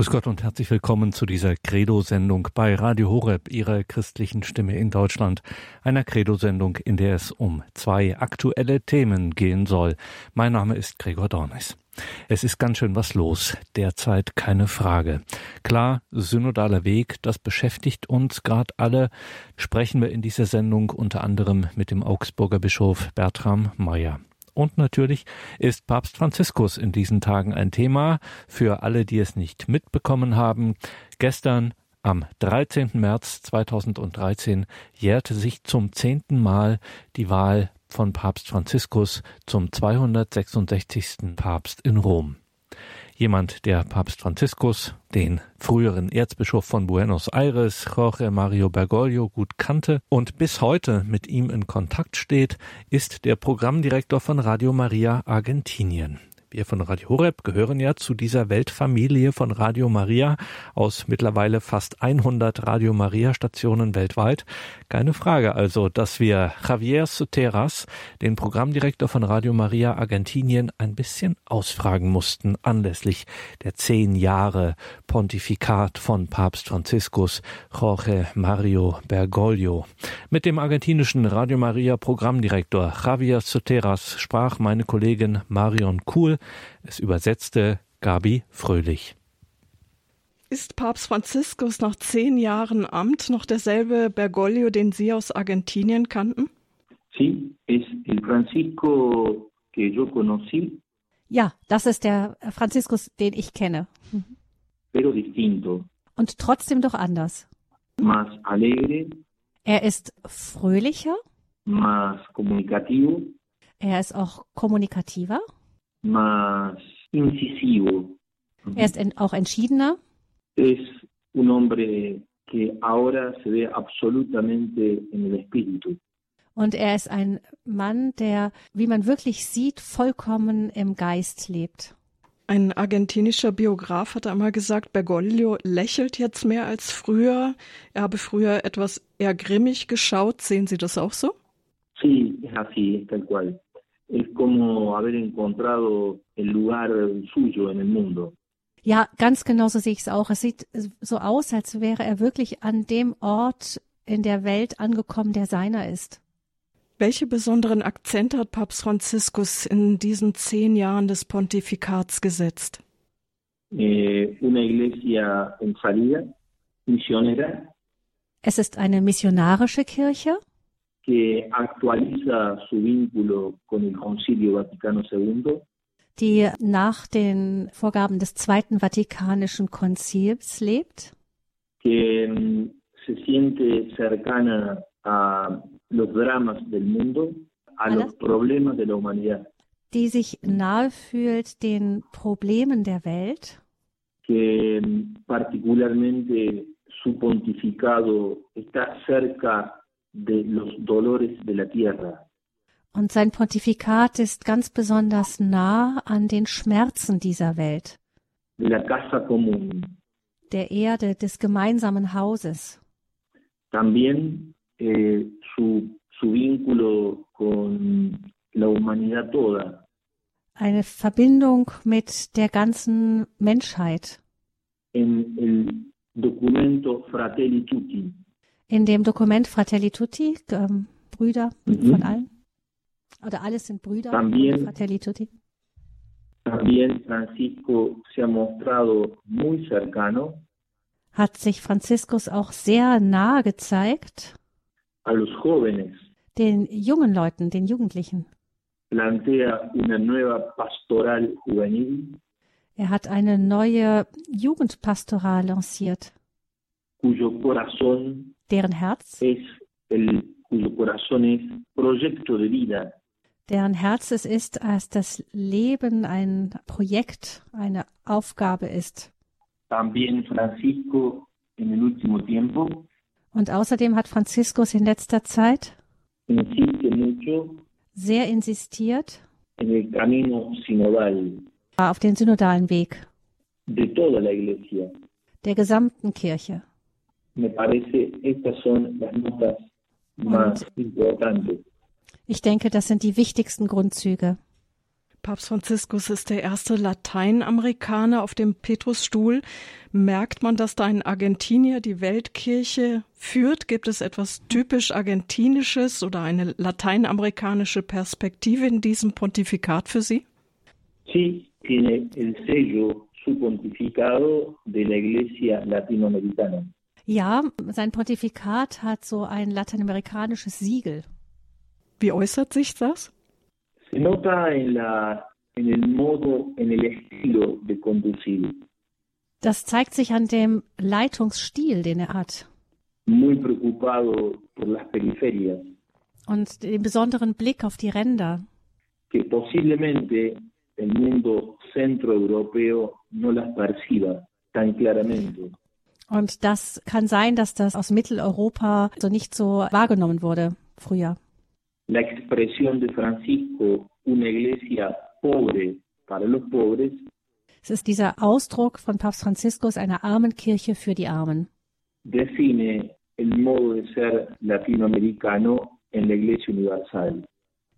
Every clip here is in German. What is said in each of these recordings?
Grüß Gott und herzlich willkommen zu dieser Credo-Sendung bei Radio Horeb, Ihrer christlichen Stimme in Deutschland. Einer Credo-Sendung, in der es um zwei aktuelle Themen gehen soll. Mein Name ist Gregor Dornis. Es ist ganz schön was los. Derzeit keine Frage. Klar, synodaler Weg, das beschäftigt uns gerade alle. Sprechen wir in dieser Sendung unter anderem mit dem Augsburger Bischof Bertram Meyer. Und natürlich ist Papst Franziskus in diesen Tagen ein Thema für alle, die es nicht mitbekommen haben. Gestern am 13. März 2013 jährte sich zum zehnten Mal die Wahl von Papst Franziskus zum 266. Papst in Rom jemand, der Papst Franziskus, den früheren Erzbischof von Buenos Aires, Jorge Mario Bergoglio, gut kannte und bis heute mit ihm in Kontakt steht, ist der Programmdirektor von Radio Maria Argentinien. Wir von Radio Horeb gehören ja zu dieser Weltfamilie von Radio Maria aus mittlerweile fast 100 Radio Maria Stationen weltweit. Keine Frage also, dass wir Javier Soteras, den Programmdirektor von Radio Maria Argentinien, ein bisschen ausfragen mussten anlässlich der zehn Jahre Pontifikat von Papst Franziskus Jorge Mario Bergoglio. Mit dem argentinischen Radio Maria Programmdirektor Javier Soteras sprach meine Kollegin Marion Kuhl es übersetzte Gabi Fröhlich. Ist Papst Franziskus nach zehn Jahren Amt noch derselbe Bergoglio, den Sie aus Argentinien kannten? Sí, es el Francisco que yo conocí. Ja, das ist der Franziskus, den ich kenne. Pero distinto. Und trotzdem doch anders. Más alegre. Er ist fröhlicher. Más comunicativo. Er ist auch kommunikativer más incisivo. Er ist auch entschiedener. Es un hombre que ahora se ve absolutamente en el espíritu. Und er ist ein Mann, der, wie man wirklich sieht, vollkommen im Geist lebt. Ein argentinischer Biograf hat einmal gesagt, Bergoglio lächelt jetzt mehr als früher. Er habe früher etwas eher grimmig geschaut. Sehen Sie das auch so? Sí, es así, tal cual es como haber encontrado el lugar suyo en el mundo. Ja, ganz genau so sehe ich es auch. Es sieht so aus, als wäre er wirklich an dem Ort in der Welt angekommen, der seiner ist. Welche besonderen Akzente hat Papst Franziskus in diesen zehn Jahren des Pontifikats gesetzt? Eh, una iglesia en salida, misionera. Es ist eine missionarische Kirche que actualiza su vínculo con el Concilio Vaticano II. Die nach den Vorgaben des Zweiten Vatikanischen Konzils lebt. Que mm, se siente cercana a los dramas del mundo, a Alles? los problemas de la humanidad. Die sich nahe fühlt den Problemen der Welt. Que mm, particularmente su pontificado está cerca de los dolores de la tierra. Und sein Pontifikat ist ganz besonders nah an den Schmerzen dieser Welt. De la casa común. Der Erde, des gemeinsamen Hauses. También eh, su, su vínculo con la humanidad toda. Eine Verbindung mit der ganzen Menschheit. En el documento Fratelli Tutti in dem Dokument Fratelli Tutti, ähm, Brüder mhm. von allen. Oder alles sind Brüder también, Fratelli Tutti. También Francisco se ha mostrado muy cercano. Hat sich Franziskus auch sehr nahe gezeigt. A los jóvenes. Den jungen Leuten, den Jugendlichen. Plantea una nueva pastoral juvenil. Er hat eine neue Jugendpastoral lanciert. Cuyo corazón deren Herz. Deren Herz es ist, als das Leben ein Projekt, eine Aufgabe ist. Und außerdem hat Franziskus in letzter Zeit sehr insistiert auf den synodalen Weg der gesamten Kirche me parece estas son las notas más importantes. Ich denke, das sind die wichtigsten Grundzüge. Papst Franziskus ist der erste Lateinamerikaner auf dem Petrusstuhl. Merkt man, dass da ein Argentinier die Weltkirche führt? Gibt es etwas typisch Argentinisches oder eine lateinamerikanische Perspektive in diesem Pontifikat für Sie? Sí, tiene el sello su pontificado de la Iglesia latinoamericana. Ja, sein Pontifikat hat so ein lateinamerikanisches Siegel. Wie äußert sich das? Se nota en, la, en el modo, en el estilo de conducir. Das zeigt sich an dem Leitungsstil, den er hat. Muy preocupado por las periferias, Und den besonderen Blick auf die Ränder. que posiblemente el mundo centroeuropeo no las perciba tan claramente. Und das kann sein, dass das aus Mitteleuropa so nicht so wahrgenommen wurde früher. La expresión de Francisco, una iglesia pobre para los pobres, Es ist dieser Ausdruck von Papst Franziskus einer Armenkirche für die Armen. define el modo de ser latinoamericano en la Iglesia Universal.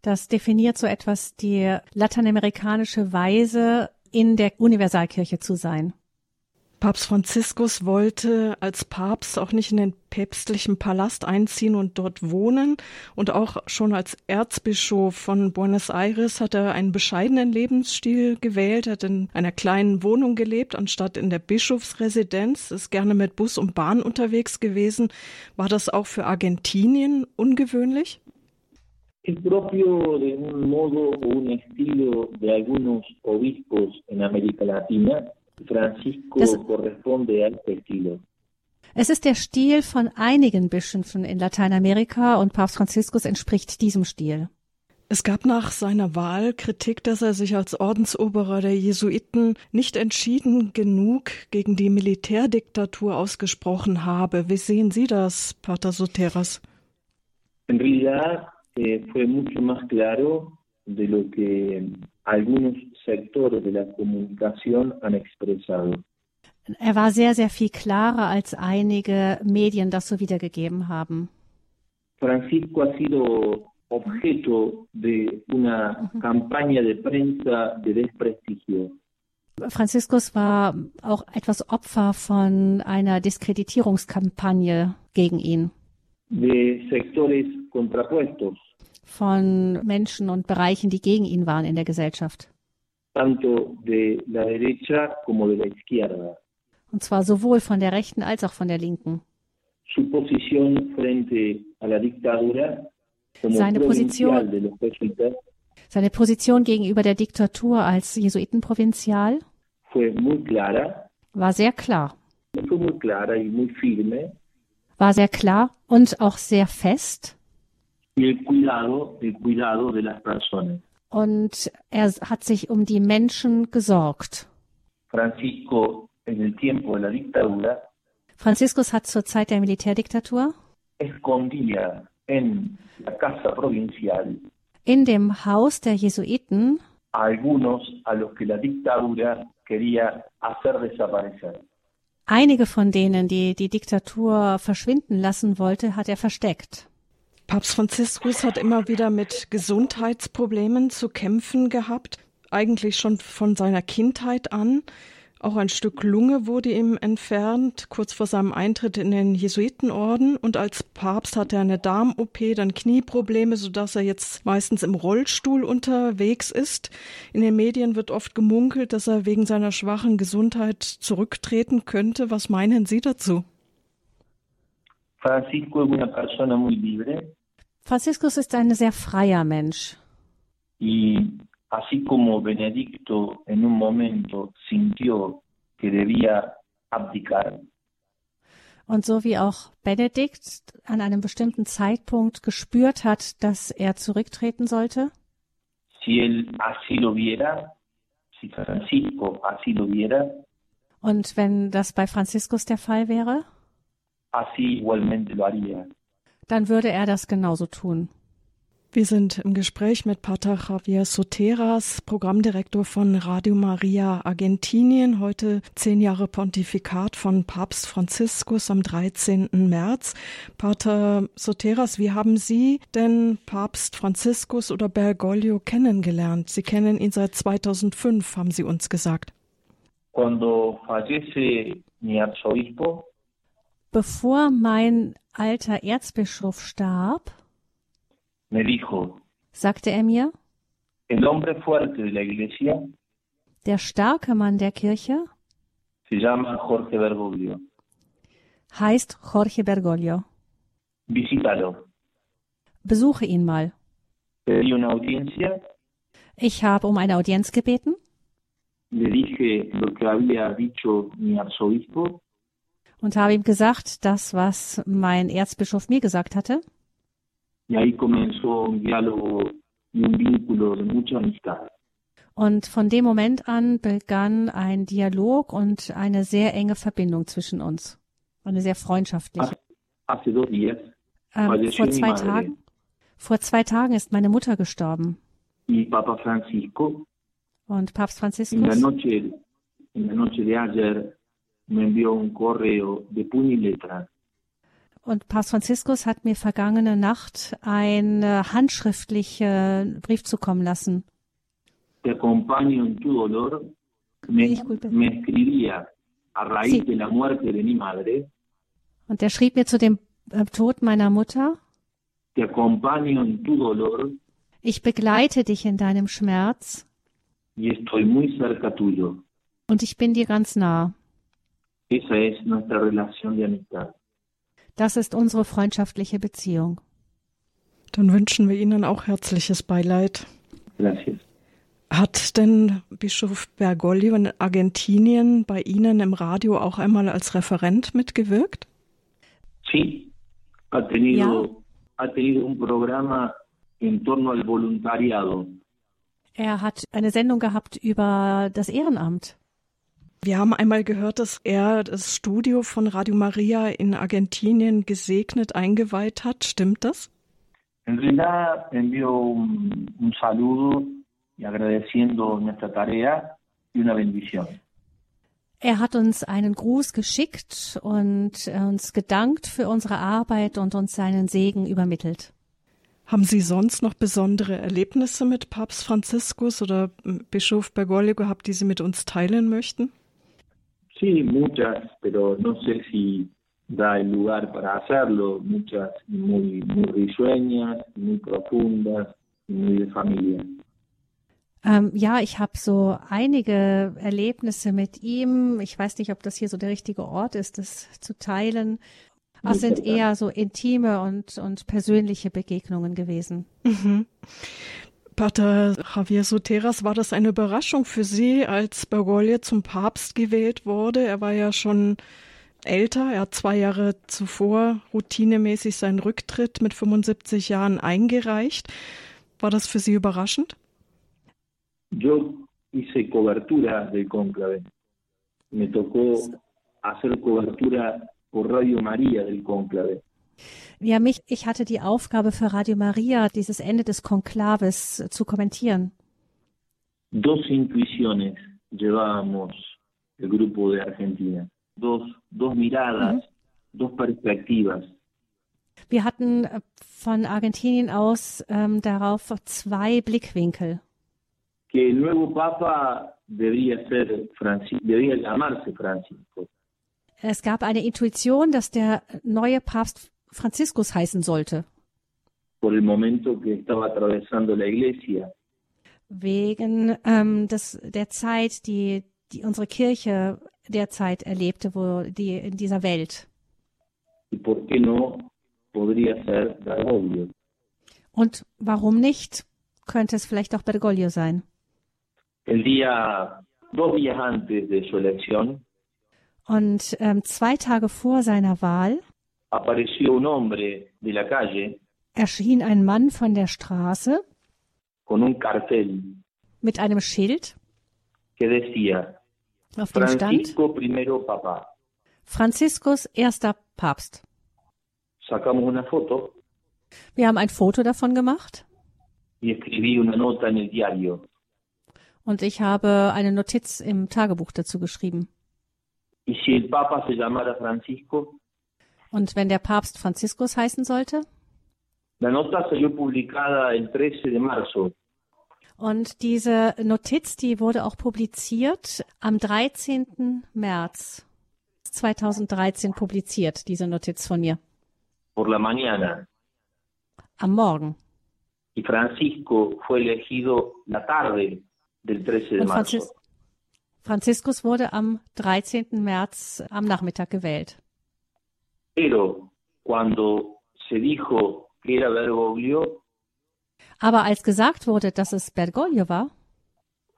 Das definiert so etwas die lateinamerikanische Weise, in der Universalkirche zu sein. Papst Franziskus wollte als Papst auch nicht in den päpstlichen Palast einziehen und dort wohnen. Und auch schon als Erzbischof von Buenos Aires hat er einen bescheidenen Lebensstil gewählt, hat in einer kleinen Wohnung gelebt, anstatt in der Bischofsresidenz, ist gerne mit Bus und Bahn unterwegs gewesen. War das auch für Argentinien ungewöhnlich? Es propio de un modo o un estilo de algunos obispos en América Latina. Francisco Das- corresponde a este estilo. Es ist der Stil von einigen Bischöfen in Lateinamerika und Papst Franziskus entspricht diesem Stil. Es gab nach seiner Wahl Kritik, dass er sich als Ordensoberer der Jesuiten nicht entschieden genug gegen die Militärdiktatur ausgesprochen habe. Wie sehen Sie das, Pater Soteras? En realidad eh, fue mucho más claro de lo que algunos sectores de la comunicación han expresado. Er war sehr, sehr viel klarer, als einige Medien das so wiedergegeben haben. Francisco ha sido objeto de una campaña de prensa de desprestigio. Franziskus war auch etwas Opfer von einer Diskreditierungskampagne gegen ihn, de sectores contrapuestos, von Menschen und Bereichen, die gegen ihn waren in der Gesellschaft. Tanto de la derecha como de la izquierda. Und zwar sowohl von der Rechten als auch von der Linken. Su posición frente a la dictadura como Seine Position- de los jesuitas Seine Position gegenüber der Diktatur als Jesuitenprovinzial fue muy clara, war sehr klar. fue muy clara y muy firme, War sehr klar und auch sehr fest. el cuidado, el cuidado de las personas. Und er hat sich um die Menschen gesorgt. Francisco, Franziskus hat zur Zeit der Militärdiktatur in dem Haus der Jesuiten einige von denen, die die Diktatur verschwinden lassen wollte, hat er versteckt. Papst Franziskus hat immer wieder mit Gesundheitsproblemen zu kämpfen gehabt, eigentlich schon von seiner Kindheit an. Auch ein Stück Lunge wurde ihm entfernt, kurz vor seinem Eintritt in den Jesuitenorden. Und als Papst hatte er eine Darm-OP, dann Knieprobleme, sodass er jetzt meistens im Rollstuhl unterwegs ist. In den Medien wird oft gemunkelt, dass er wegen seiner schwachen Gesundheit zurücktreten könnte. Was meinen Sie dazu? Francisco es una persona muy libre. Franziskus ist ein sehr freier Mensch. y así como Benedicto en un momento sintió que debía abdicar, Und so wie auch Benedikt an einem bestimmten Zeitpunkt gespürt hat, dass er zurücktreten sollte, si él así lo viera, si Francisco así lo viera, und wenn das bei Franziskus der Fall wäre, así igualmente lo haría. dann würde er das genauso tun. Wir sind im Gespräch mit Pater Javier Soteras, Programmdirektor von Radio Maria Argentinien. Heute zehn Jahre Pontifikat von Papst Franziskus am 13. März. Pater Soteras, wie haben Sie denn Papst Franziskus oder Bergoglio kennengelernt? Sie kennen ihn seit 2005, haben Sie uns gesagt. Cuando fallece mi arzobispo, Bevor mein alter Erzbischof starb, me dijo, sagte er mir, iglesia der starke Mann der Kirche se llama Jorge Bergoglio. heißt Jorge Bergoglio. Visítalo. Besuche ihn mal. Ich habe um eine Audienz gebeten le dije lo que había dicho mi arzobispo und habe ihm gesagt, das, was mein Erzbischof mir gesagt hatte. amistad. Und von dem Moment an begann ein Dialog und eine sehr enge Verbindung zwischen uns. Eine sehr freundschaftliche. Ähm, vor zwei. Tagen, vor zwei Tagen ist meine Mutter gestorben. Und Papst en la Franziskus noche en la noche de ayer me envió un correo de puño y letra. Und Papst Franziskus hat mir vergangene Nacht einen äh, handschriftlichen Brief zukommen lassen. te acompaño en tu dolor. Me, me escribía a raíz Sí. de la muerte de mi madre. Und der schrieb mir zu dem äh, Tod meiner Mutter, te acompaño en tu dolor. Ich begleite dich in deinem Schmerz. Y estoy muy cerca tuyo. Und ich bin dir ganz nah. Esa es nuestra relación de amistad Das ist unsere freundschaftliche Beziehung. Dann wünschen wir Ihnen auch herzliches Beileid. gracias Hat denn Bischof Bergoglio in Argentinien bei Ihnen im Radio auch einmal als Referent mitgewirkt? sí ha tenido ha tenido un programa en torno al voluntariado Er hat eine Sendung gehabt über das Ehrenamt. Wir haben einmal gehört, dass er das Studio von Radio Maria in Argentinien gesegnet eingeweiht hat. Stimmt das? En realidad envío un, un saludo y agradeciendo nuestra tarea y una bendición. Er hat uns einen Gruß geschickt und äh, uns gedankt für unsere Arbeit und uns seinen Segen übermittelt. Haben Sie sonst noch besondere Erlebnisse mit Papst Franziskus oder Bischof Bergoglio gehabt, die Sie mit uns teilen möchten? Sí, muchas, pero no sé si da el lugar para hacerlo. Muchas muy, muy risueñas, muy profundas, muy de familia. Ähm, ja, ich habe so einige Erlebnisse mit ihm. Ich weiß nicht, ob das hier so der richtige Ort ist, das zu teilen. Es sind eher so intime und, und persönliche Begegnungen gewesen. Mhm. Pater Javier Soteras, war das eine Überraschung für Sie, als Bergoglio zum Papst gewählt wurde? Er war ja schon älter. Er hat zwei Jahre zuvor routinemäßig seinen Rücktritt mit 75 Jahren eingereicht. War das für Sie überraschend? Yo hice cobertura del cónclave. Me tocó hacer cobertura por Radio María del cónclave. Ja, mich, ich hatte die Aufgabe für Radio Maria, dieses Ende des Konklaves zu kommentieren. Dos intuiciones llevábamos el grupo de Argentina. Dos, dos miradas, dos perspectivas. Wir hatten äh, von Argentinien aus ähm, darauf zwei Blickwinkel. que el nuevo Papa debería ser Franci debería llamarse Francisco. Es gab eine Intuition, dass der neue Papst Franziskus heißen sollte, wegen ähm, des, der Zeit, die, die unsere Kirche derzeit erlebte, wo die in dieser Welt. Und warum nicht? Könnte es vielleicht auch Bergoglio sein? El día, dos días antes de su elección, Und ähm, zwei Tage vor seiner Wahl apareció un hombre de la calle erschien ein Mann von der Straße con un cartel mit einem Schild, que decía auf dem stand. Franziskus erster Papst. Sacamos una foto Wir haben ein Foto davon gemacht y escribí una nota en el diario. Und ich habe eine Notiz im Tagebuch dazu geschrieben. Y si el Papa se llamara Francisco, Und wenn der Papst Franziskus heißen sollte? la nota salió publicada el 13 de marzo Und diese Notiz, die wurde auch publiziert am 13. März 2013 publiziert, diese Notiz von mir, por la mañana am Morgen. y Francisco fue elegido la tarde del 13 de Und marzo. Franzis Franziskus wurde am 13. März am Nachmittag gewählt. Pero cuando se dijo que era Bergoglio, Aber als gesagt wurde, dass es Bergoglio war,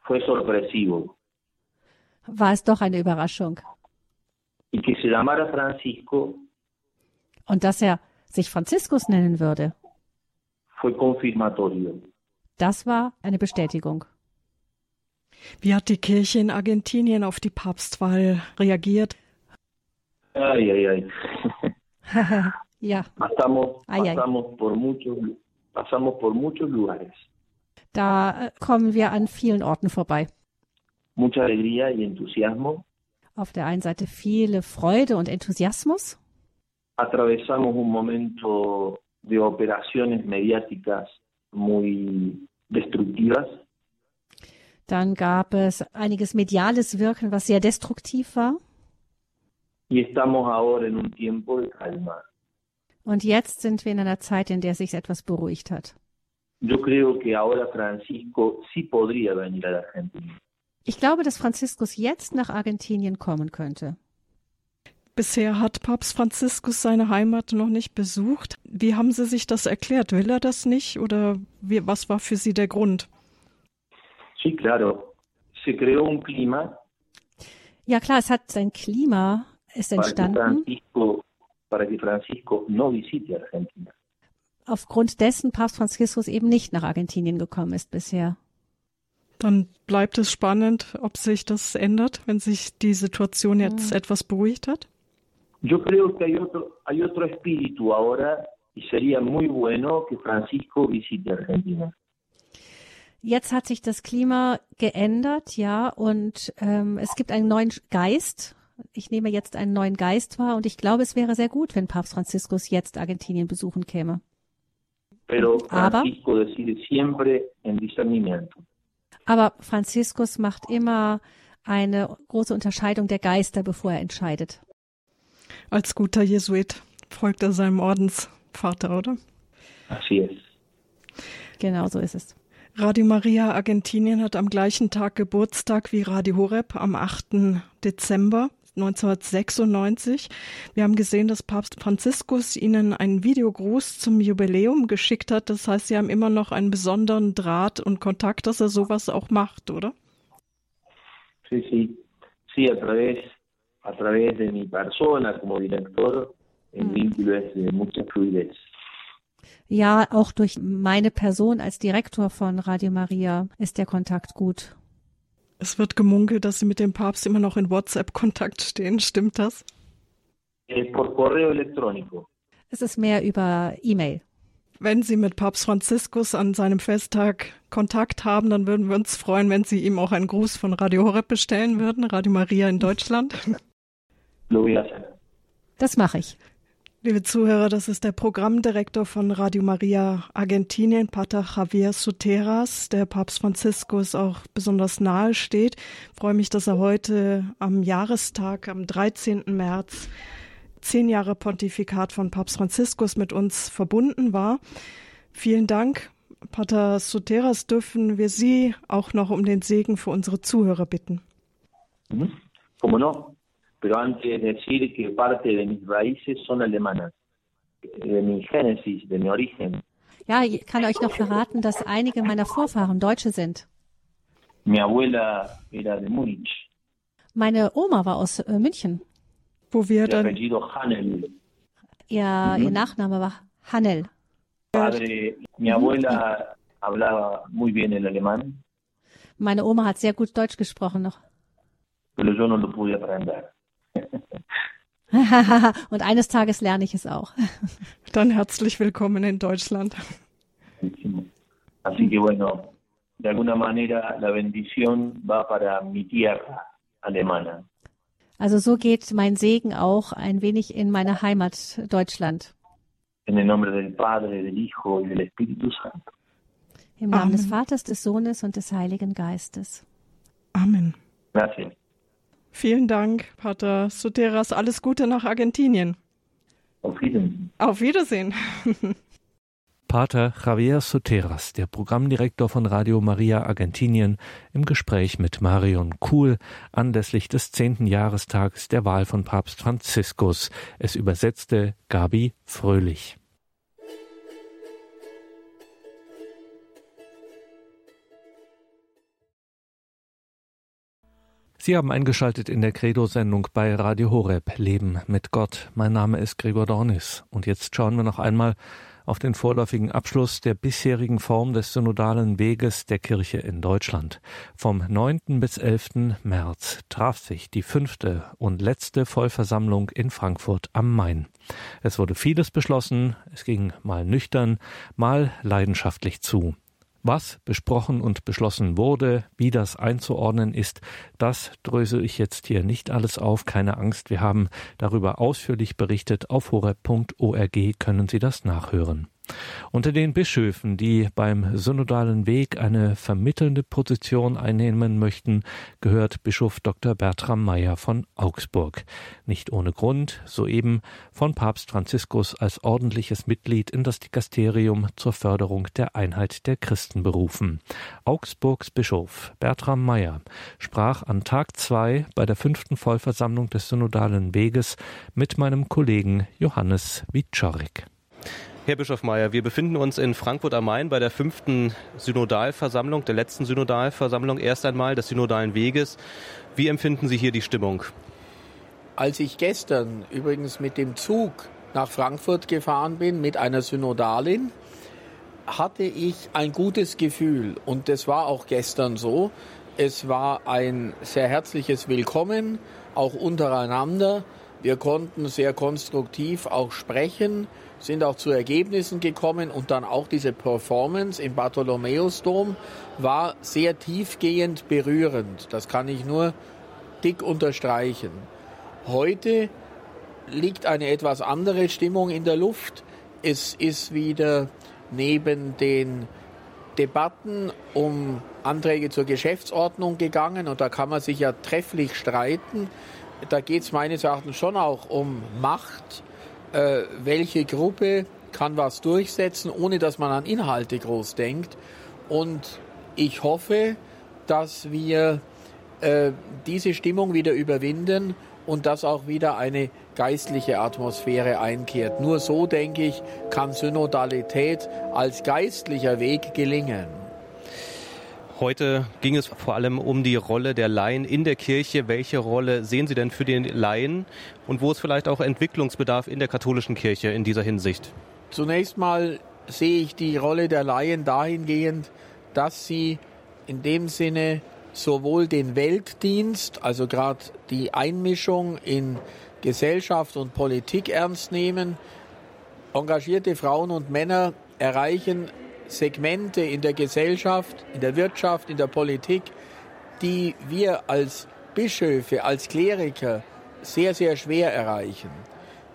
fue sorpresivo. war es doch eine Überraschung. Y que se llamara Francisco Und dass er sich Franziskus nennen würde, fue confirmatorio. das war eine Bestätigung. Wie hat die Kirche in Argentinien auf die Papstwahl reagiert? Ay, ay, ay. ja, Pasamos, Ay, ay. pasamos por muchos, pasamos por muchos lugares. da äh, kommen wir an vielen Orten vorbei. Mucha alegría y entusiasmo. Auf der einen Seite viele Freude und Enthusiasmus. Atravesamos un momento de operaciones mediáticas muy destructivas. Dann gab es einiges mediales Wirken, was sehr destruktiv war. Y estamos ahora en un tiempo de calma. Und jetzt sind wir in einer Zeit, in der sich etwas beruhigt hat. Yo creo que ahora Francisco sí podría venir a la Argentina. Ich glaube, dass Franziskus jetzt nach Argentinien kommen könnte. Bisher hat Papst Franziskus seine Heimat noch nicht besucht. Wie haben Sie sich das erklärt? Will er das nicht oder wie, was war für Sie der Grund? Sí, claro. Se creó un clima Ja klar, es hat sein Klima ist para que entstanden Francisco, para que Francisco no visite Argentina. aufgrund dessen Papst Franziskus eben nicht nach Argentinien gekommen ist bisher. Dann bleibt es spannend, ob sich das ändert, wenn sich die Situation jetzt etwas beruhigt hat. Yo creo que hay otro, hay otro espíritu ahora y sería muy bueno que Francisco visite Argentina. Jetzt hat sich das Klima geändert, ja, und ähm, es gibt einen neuen Geist. Ich nehme jetzt einen neuen Geist wahr und ich glaube, es wäre sehr gut, wenn Papst Franziskus jetzt Argentinien besuchen käme. Pero Aber-. Aber Franziskus macht immer eine große Unterscheidung der Geister, bevor er entscheidet. Als guter Jesuit folgt er seinem Ordensvater, oder? Así es. Genau so ist es. Radio Maria Argentinien hat am gleichen Tag Geburtstag wie Radio Horeb am 8. Dezember 1996. Wir haben gesehen, dass Papst Franziskus Ihnen einen Videogruß zum Jubiläum geschickt hat. Das heißt, Sie haben immer noch einen besonderen Draht und Kontakt, dass er sowas auch macht, oder? Sí, sí. Sí, a través, a través de mi persona como director, el vínculo es de mucha fluidez. Ja, auch durch meine Person als Direktor von Radio Maria ist der Kontakt gut. Es wird gemunkelt, dass Sie mit dem Papst immer noch in WhatsApp-Kontakt stehen. Stimmt das? Es por correo electrónico. Es ist mehr über E-Mail. Wenn Sie mit Papst Franziskus an seinem Festtag Kontakt haben, dann würden wir uns freuen, wenn Sie ihm auch einen Gruß von Radio Horeb bestellen würden, Radio Maria in Deutschland. Das mache ich. Liebe Zuhörer, das ist der Programmdirektor von Radio Maria Argentinien, Pater Javier Soteras, der Papst Franziskus auch besonders nahe steht. Ich freue mich, dass er heute am Jahrestag, am 13. März, zehn Jahre Pontifikat von Papst Franziskus mit uns verbunden war. Vielen Dank. Pater Soteras, dürfen wir Sie auch noch um den Segen für unsere Zuhörer bitten. Ujú. ¿Cómo no? Pero antes decir que parte de mis raíces son alemanas, de mi génesis, de mi origen. Ja, ich kann euch noch verraten, dass einige meiner Vorfahren Deutsche sind. Mi abuela era de Múnich, Meine Oma war aus äh, München. Wo wir de dann apellido Hanel. Ihr, ihr Nachname war Hanel. Padre, mi abuela hablaba muy bien el alemán, Meine Oma hat sehr gut Deutsch gesprochen noch. pero yo no lo pude aprender. Und eines Tages lerne ich es auch. dann herzlich willkommen in Deutschland. Así que bueno, de alguna manera la bendición va para mi tierra alemana. Also so geht mein Segen auch ein wenig in meine Heimat Deutschland. En el nombre del Padre, del Hijo y del Espíritu Santo. Im Namen Amen. des Vaters, des Sohnes und des Heiligen Geistes. Amen. Gracias. Vielen Dank, Pater Soteras. Alles Gute nach Argentinien. Auf Wiedersehen. Auf Wiedersehen. Pater Javier Soteras, der Programmdirektor von Radio Maria Argentinien, im Gespräch mit Marion Kuhl anlässlich des zehnten Jahrestages der Wahl von Papst Franziskus. Es übersetzte Gabi Fröhlich. Sie haben eingeschaltet in der Credo-Sendung bei Radio Horeb Leben mit Gott. Mein Name ist Gregor Dornis und jetzt schauen wir noch einmal auf den vorläufigen Abschluss der bisherigen Form des synodalen Weges der Kirche in Deutschland. Vom 9. bis 11. März traf sich die fünfte und letzte Vollversammlung in Frankfurt am Main. Es wurde vieles beschlossen, es ging mal nüchtern, mal leidenschaftlich zu. Was besprochen und beschlossen wurde, wie das einzuordnen ist, das drösel ich jetzt hier nicht alles auf. Keine Angst, wir haben darüber ausführlich berichtet. Auf horeb.org können Sie das nachhören. Unter den Bischöfen, die beim synodalen Weg eine vermittelnde Position einnehmen möchten, gehört Bischof Dr. Bertram Meyer von Augsburg. Nicht ohne Grund, soeben von Papst Franziskus als ordentliches Mitglied in das Dikasterium zur Förderung der Einheit der Christen berufen. Augsburgs Bischof Bertram Meyer sprach an Tag zwei bei der fünften Vollversammlung des synodalen Weges mit meinem Kollegen Johannes Wiczorek. Herr Bischof Mayer, wir befinden uns in Frankfurt am Main bei der fünften Synodalversammlung, der letzten Synodalversammlung erst einmal des Synodalen Weges. Wie empfinden Sie hier die Stimmung? Als ich gestern übrigens mit dem Zug nach Frankfurt gefahren bin mit einer Synodalin, hatte ich ein gutes Gefühl und das war auch gestern so. Es war ein sehr herzliches Willkommen, auch untereinander. Wir konnten sehr konstruktiv auch sprechen, sind auch zu Ergebnissen gekommen und dann auch diese Performance im Bartholomäusdom war sehr tiefgehend berührend. Das kann ich nur dick unterstreichen. Heute liegt eine etwas andere Stimmung in der Luft. Es ist wieder neben den Debatten um Anträge zur Geschäftsordnung gegangen und da kann man sich ja trefflich streiten. Da geht es meines Erachtens schon auch um Macht. Äh, welche Gruppe kann was durchsetzen, ohne dass man an Inhalte groß denkt. Und ich hoffe, dass wir äh, diese Stimmung wieder überwinden und dass auch wieder eine geistliche Atmosphäre einkehrt. Nur so, denke ich, kann Synodalität als geistlicher Weg gelingen. Heute ging es vor allem um die Rolle der Laien in der Kirche. Welche Rolle sehen Sie denn für den Laien und wo ist vielleicht auch Entwicklungsbedarf in der katholischen Kirche in dieser Hinsicht? Zunächst mal sehe ich die Rolle der Laien dahingehend, dass sie in dem Sinne sowohl den Weltdienst, also gerade die Einmischung in Gesellschaft und Politik ernst nehmen. Engagierte Frauen und Männer erreichen Segmente in der Gesellschaft, in der Wirtschaft, in der Politik, die wir als Bischöfe, als Kleriker sehr, sehr schwer erreichen.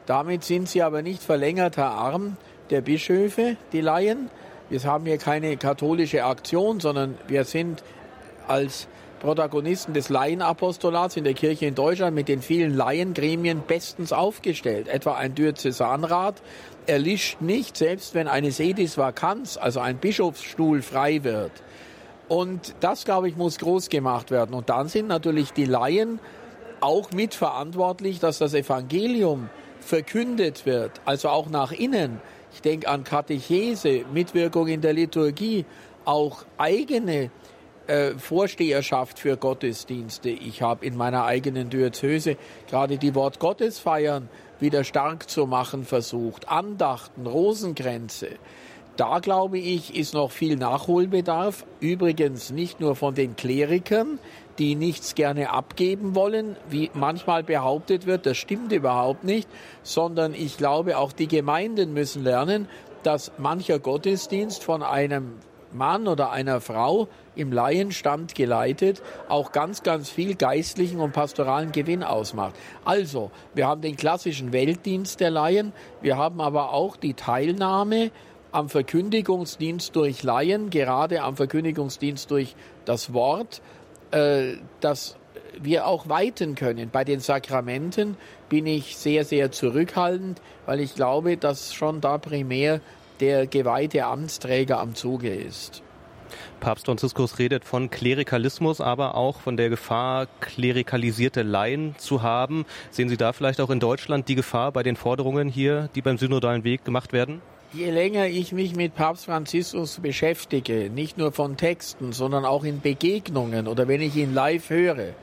Damit sind sie aber nicht verlängerter Arm der Bischöfe, die Laien. Wir haben hier keine katholische Aktion, sondern wir sind als Protagonisten des Laienapostolats in der Kirche in Deutschland mit den vielen Laiengremien bestens aufgestellt. Etwa ein Diözesanrat erlischt nicht, selbst wenn eine Sedisvakanz, also ein Bischofsstuhl frei wird. Und das, glaube ich, muss groß gemacht werden. Und dann sind natürlich die Laien auch mitverantwortlich, dass das Evangelium verkündet wird, also auch nach innen. Ich denke an Katechese, Mitwirkung in der Liturgie, auch eigene äh, Vorsteherschaft für Gottesdienste. Ich habe in meiner eigenen Diözese gerade die Wort Gottes feiern wieder stark zu machen versucht. Andachten, Rosenkränze. Da glaube ich, ist noch viel Nachholbedarf. Übrigens nicht nur von den Klerikern, die nichts gerne abgeben wollen, wie manchmal behauptet wird, das stimmt überhaupt nicht, sondern ich glaube, auch die Gemeinden müssen lernen, dass mancher Gottesdienst von einem Mann oder einer Frau im Laienstand geleitet, auch ganz, ganz viel geistlichen und pastoralen Gewinn ausmacht. Also, wir haben den klassischen Weltdienst der Laien, wir haben aber auch die Teilnahme am Verkündigungsdienst durch Laien, gerade am Verkündigungsdienst durch das Wort, äh, das wir auch weiten können. Bei den Sakramenten bin ich sehr, sehr zurückhaltend, weil ich glaube, dass schon da primär der geweihte Amtsträger am Zuge ist. Papst Franziskus redet von Klerikalismus, aber auch von der Gefahr, klerikalisierte Laien zu haben. Sehen Sie da vielleicht auch in Deutschland die Gefahr bei den Forderungen hier, die beim synodalen Weg gemacht werden? Je länger ich mich mit Papst Franziskus beschäftige, nicht nur von Texten, sondern auch in Begegnungen oder wenn ich ihn live höre,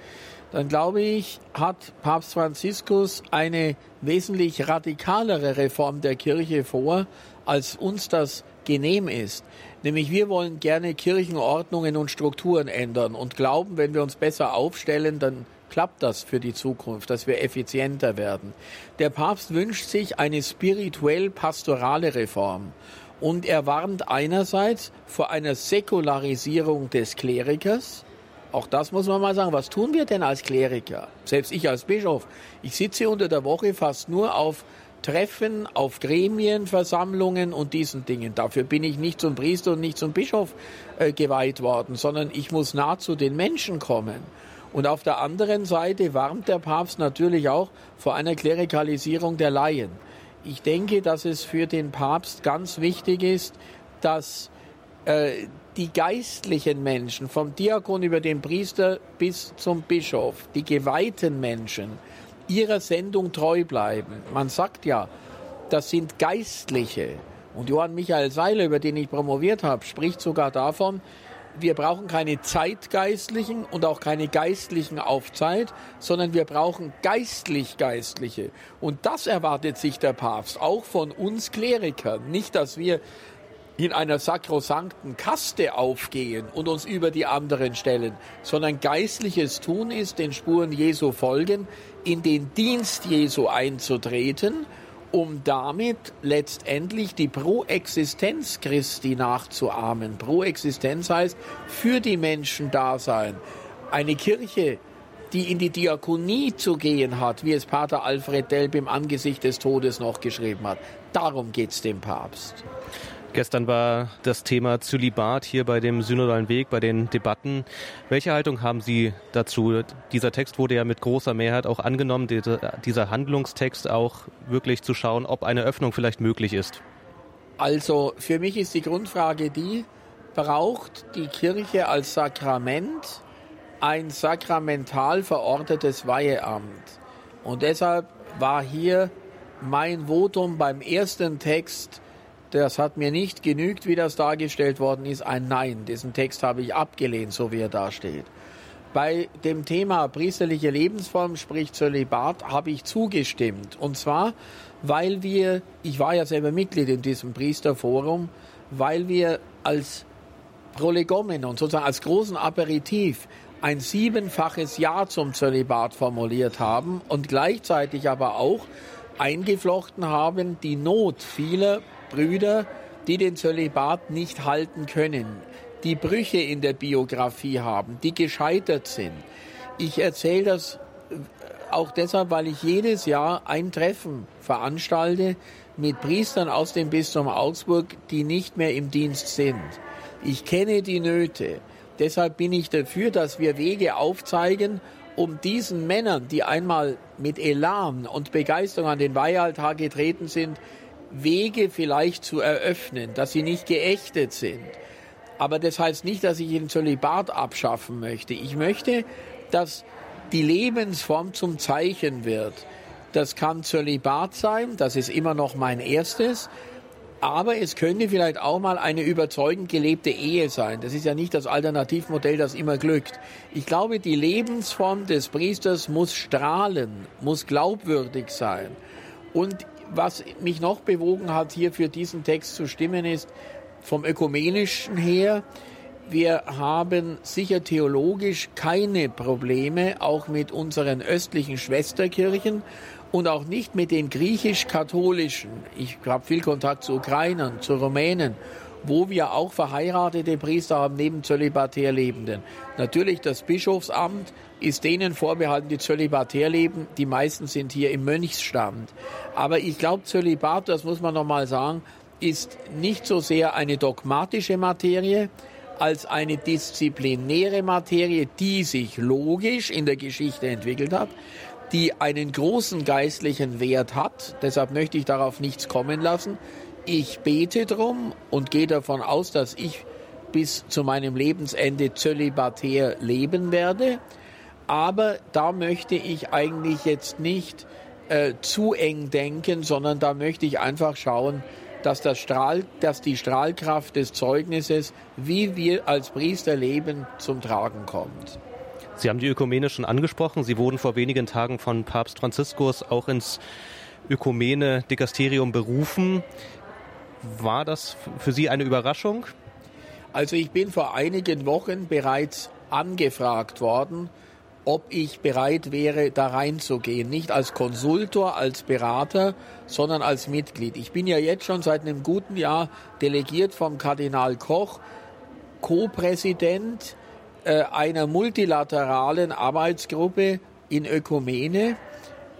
dann glaube ich, hat Papst Franziskus eine wesentlich radikalere Reform der Kirche vor, als uns das genehm ist. Nämlich wir wollen gerne Kirchenordnungen und Strukturen ändern und glauben, wenn wir uns besser aufstellen, dann klappt das für die Zukunft, dass wir effizienter werden. Der Papst wünscht sich eine spirituell-pastorale Reform. Und er warnt einerseits vor einer Säkularisierung des Klerikers. Auch das muss man mal sagen. Was tun wir denn als Kleriker? Selbst ich als Bischof. Ich sitze unter der Woche fast nur auf Treffen, auf Gremienversammlungen und diesen Dingen. Dafür bin ich nicht zum Priester und nicht zum Bischof äh, geweiht worden, sondern ich muss nah zu den Menschen kommen. Und auf der anderen Seite warnt der Papst natürlich auch vor einer Klerikalisierung der Laien. Ich denke, dass es für den Papst ganz wichtig ist, dass äh, die geistlichen Menschen, vom Diakon über den Priester bis zum Bischof, die geweihten Menschen, ihrer Sendung treu bleiben. Man sagt ja, das sind Geistliche. Und Johann Michael Seiler, über den ich promoviert habe, spricht sogar davon, wir brauchen keine Zeitgeistlichen und auch keine Geistlichen auf Zeit, sondern wir brauchen geistlich Geistliche. Und das erwartet sich der Papst, auch von uns Klerikern. Nicht, dass wir in einer sakrosankten Kaste aufgehen und uns über die anderen stellen, sondern geistliches Tun ist, den Spuren Jesu folgen, in den Dienst Jesu einzutreten, um damit letztendlich die Proexistenz Christi nachzuahmen. Proexistenz heißt für die Menschen da sein. Eine Kirche, die in die Diakonie zu gehen hat, wie es Pater Alfred Delp im Angesicht des Todes noch geschrieben hat. Darum geht es dem Papst. Gestern war das Thema Zölibat hier bei dem Synodalen Weg, bei den Debatten. Welche Haltung haben Sie dazu? Dieser Text wurde ja mit großer Mehrheit auch angenommen, dieser Handlungstext auch wirklich zu schauen, ob eine Öffnung vielleicht möglich ist. Also für mich ist die Grundfrage die, braucht die Kirche als Sakrament ein sakramental verortetes Weiheamt? Und deshalb war hier mein Votum beim ersten Text das hat mir nicht genügt, wie das dargestellt worden ist, ein Nein. Diesen Text habe ich abgelehnt, so wie er dasteht. Bei dem Thema priesterliche Lebensform, sprich Zölibat, habe ich zugestimmt. Und zwar, weil wir, ich war ja selber Mitglied in diesem Priesterforum, weil wir als Prolegomen und sozusagen als großen Aperitif ein siebenfaches Ja zum Zölibat formuliert haben und gleichzeitig aber auch eingeflochten haben die Not vieler Brüder, die den Zölibat nicht halten können, die Brüche in der Biografie haben, die gescheitert sind. Ich erzähle das äh, auch deshalb, weil ich jedes Jahr ein Treffen veranstalte mit Priestern aus dem Bistum Augsburg, die nicht mehr im Dienst sind. Ich kenne die Nöte. Deshalb bin ich dafür, dass wir Wege aufzeigen, um diesen Männern, die einmal mit Elan und Begeisterung an den Weihaltar getreten sind, Wege vielleicht zu eröffnen, dass sie nicht geächtet sind. Aber das heißt nicht, dass ich den Zölibat abschaffen möchte. Ich möchte, dass die Lebensform zum Zeichen wird. Das kann Zölibat sein, das ist immer noch mein erstes. Aber es könnte vielleicht auch mal eine überzeugend gelebte Ehe sein. Das ist ja nicht das Alternativmodell, das immer glückt. Ich glaube, die Lebensform des Priesters muss strahlen, muss glaubwürdig sein. Und was mich noch bewogen hat, hier für diesen Text zu stimmen, ist vom ökumenischen her, wir haben sicher theologisch keine Probleme, auch mit unseren östlichen Schwesterkirchen und auch nicht mit den griechisch-katholischen. Ich habe viel Kontakt zu Ukrainern, zu Rumänen, wo wir auch verheiratete Priester haben neben zölibatär Lebenden. Natürlich das Bischofsamt ist denen vorbehalten, die zölibatär leben. Die meisten sind hier im Mönchsstand. Aber ich glaube, Zölibat, das muss man nochmal sagen, ist nicht so sehr eine dogmatische Materie, als eine disziplinäre Materie, die sich logisch in der Geschichte entwickelt hat, die einen großen geistlichen Wert hat. Deshalb möchte ich darauf nichts kommen lassen. Ich bete drum und gehe davon aus, dass ich bis zu meinem Lebensende zölibatär leben werde. Aber da möchte ich eigentlich jetzt nicht äh, zu eng denken, sondern da möchte ich einfach schauen, dass, das Strahl, dass die Strahlkraft des Zeugnisses, wie wir als Priester leben, zum Tragen kommt. Sie haben die Ökumene schon angesprochen. Sie wurden vor wenigen Tagen von Papst Franziskus auch ins Ökumene-Dikasterium berufen. War das für Sie eine Überraschung? Also ich bin vor einigen Wochen bereits angefragt worden, ob ich bereit wäre, da reinzugehen. Nicht als Konsultor, als Berater, sondern als Mitglied. Ich bin ja jetzt schon seit einem guten Jahr delegiert vom Kardinal Koch, Co-Präsident äh, einer multilateralen Arbeitsgruppe in Ökumene,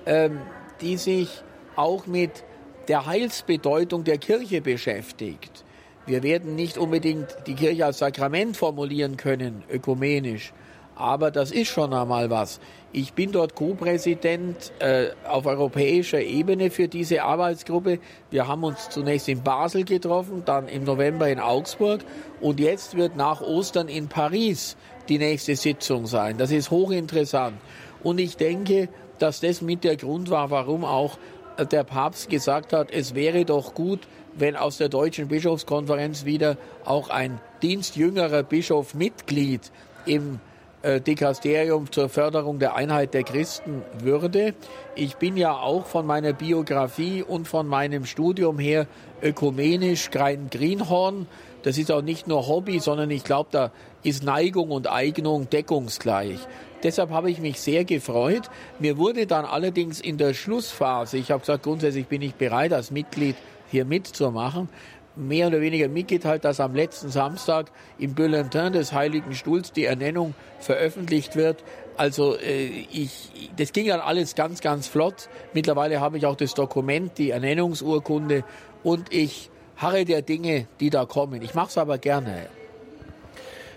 ähm, die sich auch mit der Heilsbedeutung der Kirche beschäftigt. Wir werden nicht unbedingt die Kirche als Sakrament formulieren können, ökumenisch, aber das ist schon einmal was. Ich bin dort Co-Präsident äh, auf europäischer Ebene für diese Arbeitsgruppe. Wir haben uns zunächst in Basel getroffen, dann im November in Augsburg und jetzt wird nach Ostern in Paris die nächste Sitzung sein. Das ist hochinteressant. Und ich denke, dass das mit der Grund war, warum auch der Papst gesagt hat, es wäre doch gut, wenn aus der Deutschen Bischofskonferenz wieder auch ein dienstjüngerer Bischof Mitglied im äh, Dikasterium zur Förderung der Einheit der Christen würde. Ich bin ja auch von meiner Biografie und von meinem Studium her ökumenisch kein Greenhorn. Das ist auch nicht nur Hobby, sondern ich glaube, da ist Neigung und Eignung deckungsgleich. Deshalb habe ich mich sehr gefreut. Mir wurde dann allerdings in der Schlussphase, ich habe gesagt, grundsätzlich bin ich bereit, als Mitglied hier mitzumachen, mehr oder weniger mitgeteilt, dass am letzten Samstag im Bulletin des Heiligen Stuhls die Ernennung veröffentlicht wird. Also äh, ich, das ging dann alles ganz, ganz flott. Mittlerweile habe ich auch das Dokument, die Ernennungsurkunde und ich harre der Dinge, die da kommen. Ich mache es aber gerne.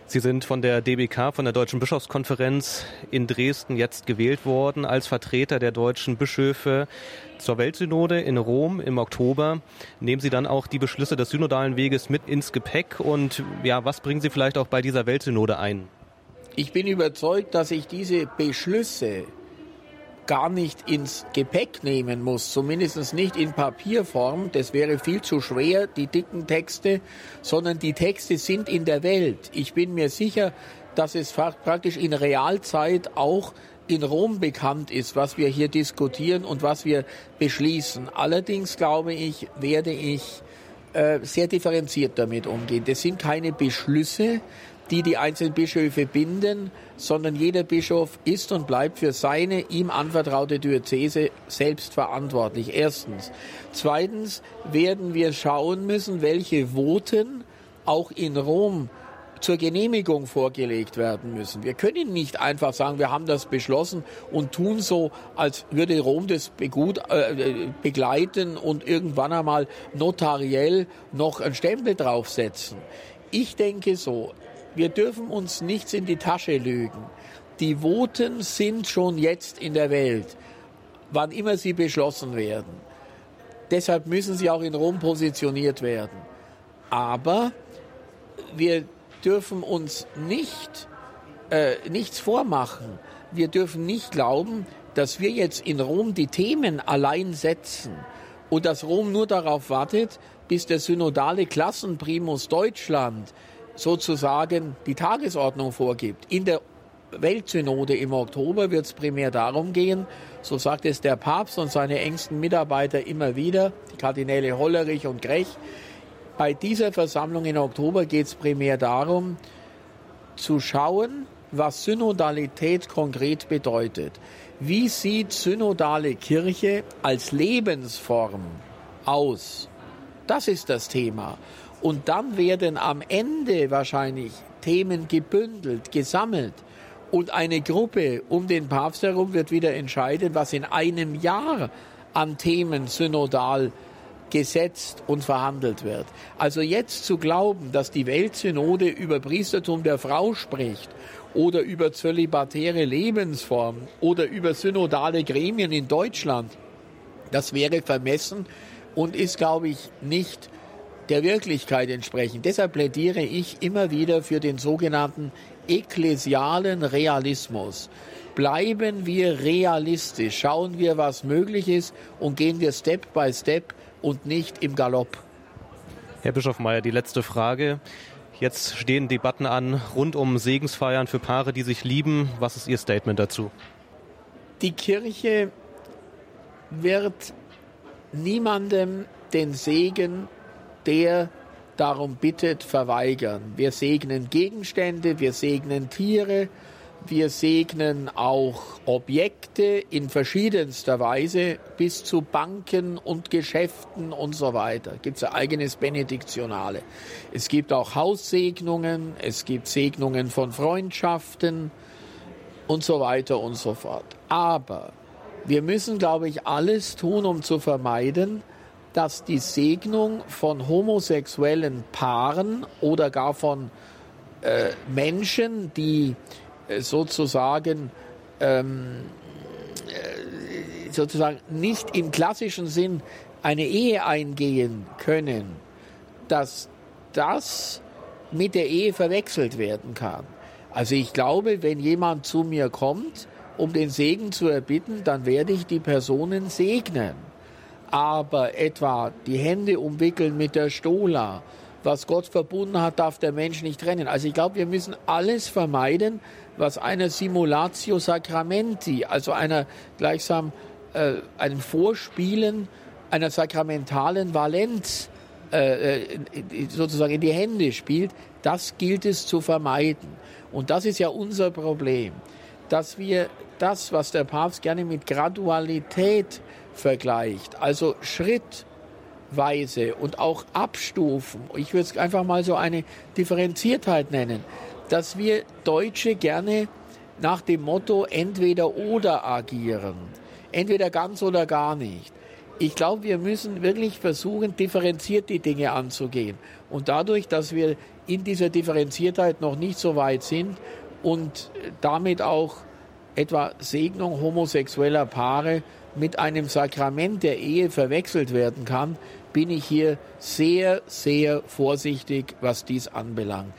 Sie sind von der DBK, von der Deutschen Bischofskonferenz in Dresden jetzt gewählt worden als Vertreter der deutschen Bischöfe zur Weltsynode in Rom im Oktober. Nehmen Sie dann auch die Beschlüsse des synodalen Weges mit ins Gepäck und ja, was bringen Sie vielleicht auch bei dieser Weltsynode ein? Ich bin überzeugt, dass ich diese Beschlüsse gar nicht ins Gepäck nehmen muss, zumindest nicht in Papierform, das wäre viel zu schwer, die dicken Texte, sondern die Texte sind in der Welt. Ich bin mir sicher, dass es praktisch in Realzeit auch in Rom bekannt ist, was wir hier diskutieren und was wir beschließen. Allerdings glaube ich, werde ich äh, sehr differenziert damit umgehen. Das sind keine Beschlüsse, die die einzelnen Bischöfe binden, sondern jeder Bischof ist und bleibt für seine ihm anvertraute Diözese selbst verantwortlich. Erstens. Zweitens werden wir schauen müssen, welche Voten auch in Rom zur Genehmigung vorgelegt werden müssen. Wir können nicht einfach sagen, wir haben das beschlossen und tun so, als würde Rom das begut, äh, begleiten und irgendwann einmal notariell noch einen Stempel draufsetzen. Ich denke so, wir dürfen uns nichts in die Tasche lügen. Die Voten sind schon jetzt in der Welt, wann immer sie beschlossen werden. Deshalb müssen sie auch in Rom positioniert werden. Aber wir dürfen uns nicht äh, nichts vormachen. Wir dürfen nicht glauben, dass wir jetzt in Rom die Themen allein setzen und dass Rom nur darauf wartet, bis der synodale Klassenprimus Deutschland sozusagen die Tagesordnung vorgibt. In der Weltsynode im Oktober wird es primär darum gehen, so sagt es der Papst und seine engsten Mitarbeiter immer wieder, die Kardinäle Hollerich und Grech. Bei dieser Versammlung im Oktober geht es primär darum, zu schauen, was Synodalität konkret bedeutet. Wie sieht synodale Kirche als Lebensform aus? Das ist das Thema. Und dann werden am Ende wahrscheinlich Themen gebündelt, gesammelt. Und eine Gruppe um den Papst herum wird wieder entscheiden, was in einem Jahr an Themen synodal gesetzt und verhandelt wird. Also jetzt zu glauben, dass die Weltsynode über Priestertum der Frau spricht oder über zölibatäre Lebensformen oder über synodale Gremien in Deutschland, das wäre vermessen und ist, glaube ich, nicht der Wirklichkeit entsprechend. Deshalb plädiere ich immer wieder für den sogenannten ekklesialen Realismus. Bleiben wir realistisch, schauen wir, was möglich ist und gehen wir Step by Step und nicht im Galopp. Herr Bischof Mayer, die letzte Frage. Jetzt stehen Debatten an rund um Segensfeiern für Paare, die sich lieben. Was ist Ihr Statement dazu? Die Kirche wird niemandem den Segen, der darum bittet, verweigern. Wir segnen Gegenstände, wir segnen Tiere, wir segnen auch Objekte in verschiedenster Weise bis zu Banken und Geschäften und so weiter. Gibt es ein eigenes Benediktionale. Es gibt auch Haussegnungen, es gibt Segnungen von Freundschaften und so weiter und so fort. Aber wir müssen, glaube ich, alles tun, um zu vermeiden, dass die Segnung von homosexuellen Paaren oder gar von äh, Menschen, die äh, sozusagen ähm, äh, sozusagen nicht im klassischen Sinn eine Ehe eingehen können, dass das mit der Ehe verwechselt werden kann. Also ich glaube, wenn jemand zu mir kommt, um den Segen zu erbitten, dann werde ich die Personen segnen. Aber etwa die Hände umwickeln mit der Stola, was Gott verbunden hat, darf der Mensch nicht trennen. Also ich glaube, wir müssen alles vermeiden, was einer Simulatio Sacramenti, also einer gleichsam äh, einem Vorspielen einer sakramentalen Valenz äh, äh sozusagen in die Hände spielt, das gilt es zu vermeiden. Und das ist ja unser Problem, dass wir das, was der Papst gerne mit Gradualität vergleicht, also schrittweise und auch Abstufen, ich würde es einfach mal so eine Differenziertheit nennen, dass wir Deutsche gerne nach dem Motto entweder oder agieren. Entweder ganz oder gar nicht. Ich glaube, wir müssen wirklich versuchen, differenziert die Dinge anzugehen. Und dadurch, dass wir in dieser Differenziertheit noch nicht so weit sind und damit auch etwa Segnung homosexueller Paare mit einem Sakrament der Ehe verwechselt werden kann, bin ich hier sehr, sehr vorsichtig, was dies anbelangt.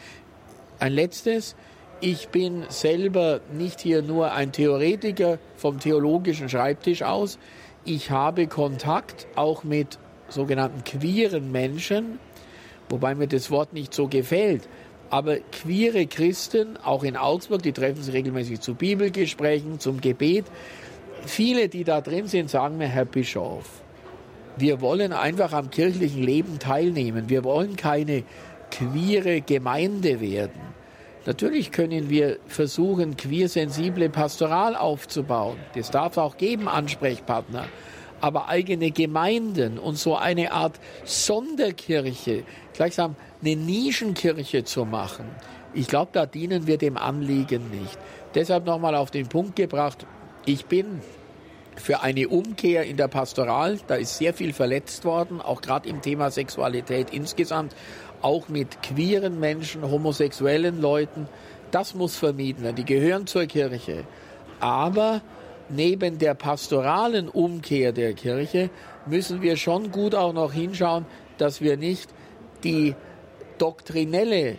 Ein letztes, ich bin selber nicht hier nur ein Theoretiker vom theologischen Schreibtisch aus. Ich habe Kontakt auch mit sogenannten queeren Menschen, wobei mir das Wort nicht so gefällt. Aber queere Christen, auch in Augsburg, die treffen sich regelmäßig zu Bibelgesprächen, zum Gebet. Viele, die da drin sind, sagen mir, Herr Bischof, wir wollen einfach am kirchlichen Leben teilnehmen. Wir wollen keine queere Gemeinde werden. Natürlich können wir versuchen, queersensible Pastoral aufzubauen. Das darf auch geben, Ansprechpartner. Aber eigene Gemeinden und so eine Art Sonderkirche, gleichsam eine Nischenkirche zu machen, ich glaube, da dienen wir dem Anliegen nicht. Deshalb nochmal auf den Punkt gebracht, ich bin für eine Umkehr in der Pastoral, da ist sehr viel verletzt worden, auch gerade im Thema Sexualität insgesamt auch mit queeren Menschen, homosexuellen Leuten. Das muss vermieden werden. Die gehören zur Kirche. Aber neben der pastoralen Umkehr der Kirche müssen wir schon gut auch noch hinschauen, dass wir nicht die doktrinelle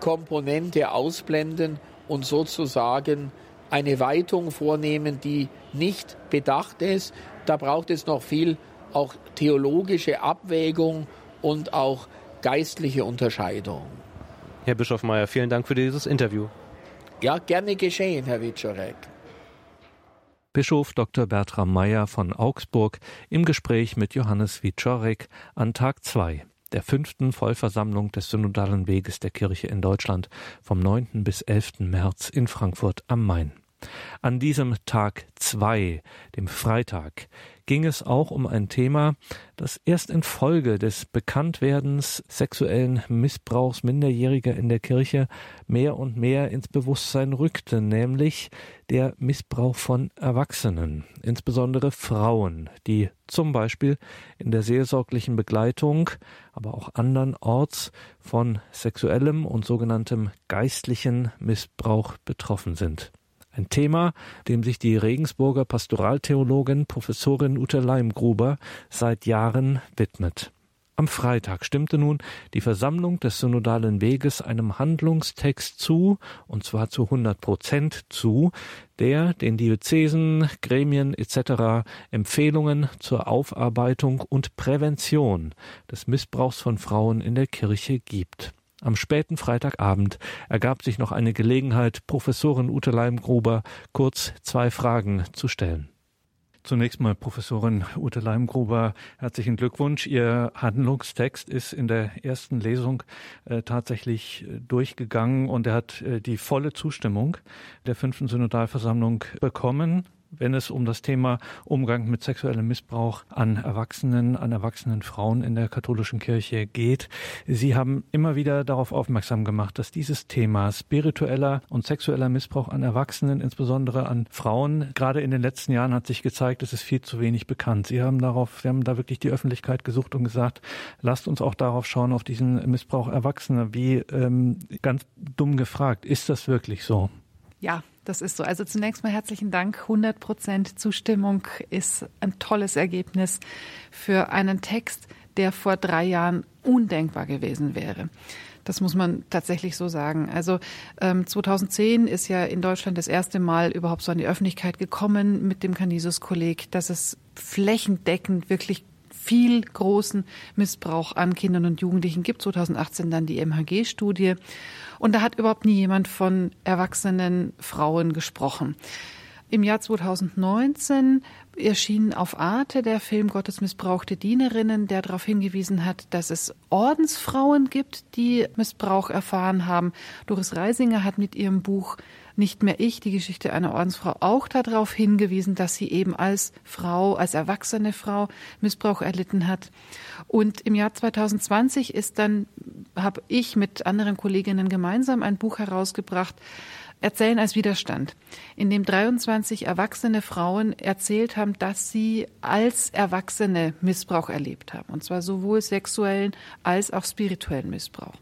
Komponente ausblenden und sozusagen eine Weitung vornehmen, die nicht bedacht ist. Da braucht es noch viel auch theologische Abwägung und auch geistliche Unterscheidung. Herr Bischof Mayer, vielen Dank für dieses Interview. Ja, gerne geschehen, Herr Wiczorek. Bischof Dr. Bertram Meyer von Augsburg im Gespräch mit Johannes Wiczorek an Tag 2 der fünften Vollversammlung des Synodalen Weges der Kirche in Deutschland vom 9. bis 11. März in Frankfurt am Main. An diesem Tag 2, dem Freitag, ging es auch um ein Thema, das erst infolge des Bekanntwerdens sexuellen Missbrauchs Minderjähriger in der Kirche mehr und mehr ins Bewusstsein rückte, nämlich der Missbrauch von Erwachsenen, insbesondere Frauen, die zum Beispiel in der seelsorglichen Begleitung, aber auch andernorts von sexuellem und sogenanntem geistlichen Missbrauch betroffen sind. Ein Thema, dem sich die Regensburger Pastoraltheologin Professorin Ute Leimgruber seit Jahren widmet. Am Freitag stimmte nun die Versammlung des synodalen Weges einem Handlungstext zu, und zwar zu 100 Prozent zu, der den Diözesen, Gremien etc. Empfehlungen zur Aufarbeitung und Prävention des Missbrauchs von Frauen in der Kirche gibt. Am späten Freitagabend ergab sich noch eine Gelegenheit, Professorin Ute Leimgruber kurz zwei Fragen zu stellen. Zunächst mal, Professorin Ute Leimgruber, herzlichen Glückwunsch. Ihr Handlungstext ist in der ersten Lesung äh, tatsächlich äh, durchgegangen und er hat äh, die volle Zustimmung der fünften Synodalversammlung bekommen wenn es um das Thema Umgang mit sexuellem Missbrauch an Erwachsenen, an erwachsenen Frauen in der katholischen Kirche geht. Sie haben immer wieder darauf aufmerksam gemacht, dass dieses Thema spiritueller und sexueller Missbrauch an Erwachsenen, insbesondere an Frauen, gerade in den letzten Jahren hat sich gezeigt, es ist viel zu wenig bekannt. Sie haben darauf, Sie haben da wirklich die Öffentlichkeit gesucht und gesagt, lasst uns auch darauf schauen, auf diesen Missbrauch Erwachsener. Wie ähm, ganz dumm gefragt, ist das wirklich so? Ja, das ist so. Also zunächst mal herzlichen Dank. 100 Prozent Zustimmung ist ein tolles Ergebnis für einen Text, der vor drei Jahren undenkbar gewesen wäre. Das muss man tatsächlich so sagen. Also ähm, 2010 ist ja in Deutschland das erste Mal überhaupt so an die Öffentlichkeit gekommen mit dem Canisius-Kolleg, dass es flächendeckend wirklich viel großen Missbrauch an Kindern und Jugendlichen gibt. 2018 dann die MHG-Studie. Und da hat überhaupt nie jemand von erwachsenen Frauen gesprochen. Im Jahr 2019 erschien auf Arte der Film Gottes missbrauchte Dienerinnen, der darauf hingewiesen hat, dass es Ordensfrauen gibt, die Missbrauch erfahren haben. Doris Reisinger hat mit ihrem Buch nicht mehr ich, die Geschichte einer Ordensfrau, auch darauf hingewiesen, dass sie eben als Frau, als erwachsene Frau Missbrauch erlitten hat. Und im Jahr 2020 ist dann, habe ich mit anderen Kolleginnen gemeinsam ein Buch herausgebracht, Erzählen als Widerstand, in dem 23 erwachsene Frauen erzählt haben, dass sie als Erwachsene Missbrauch erlebt haben. Und zwar sowohl sexuellen als auch spirituellen Missbrauch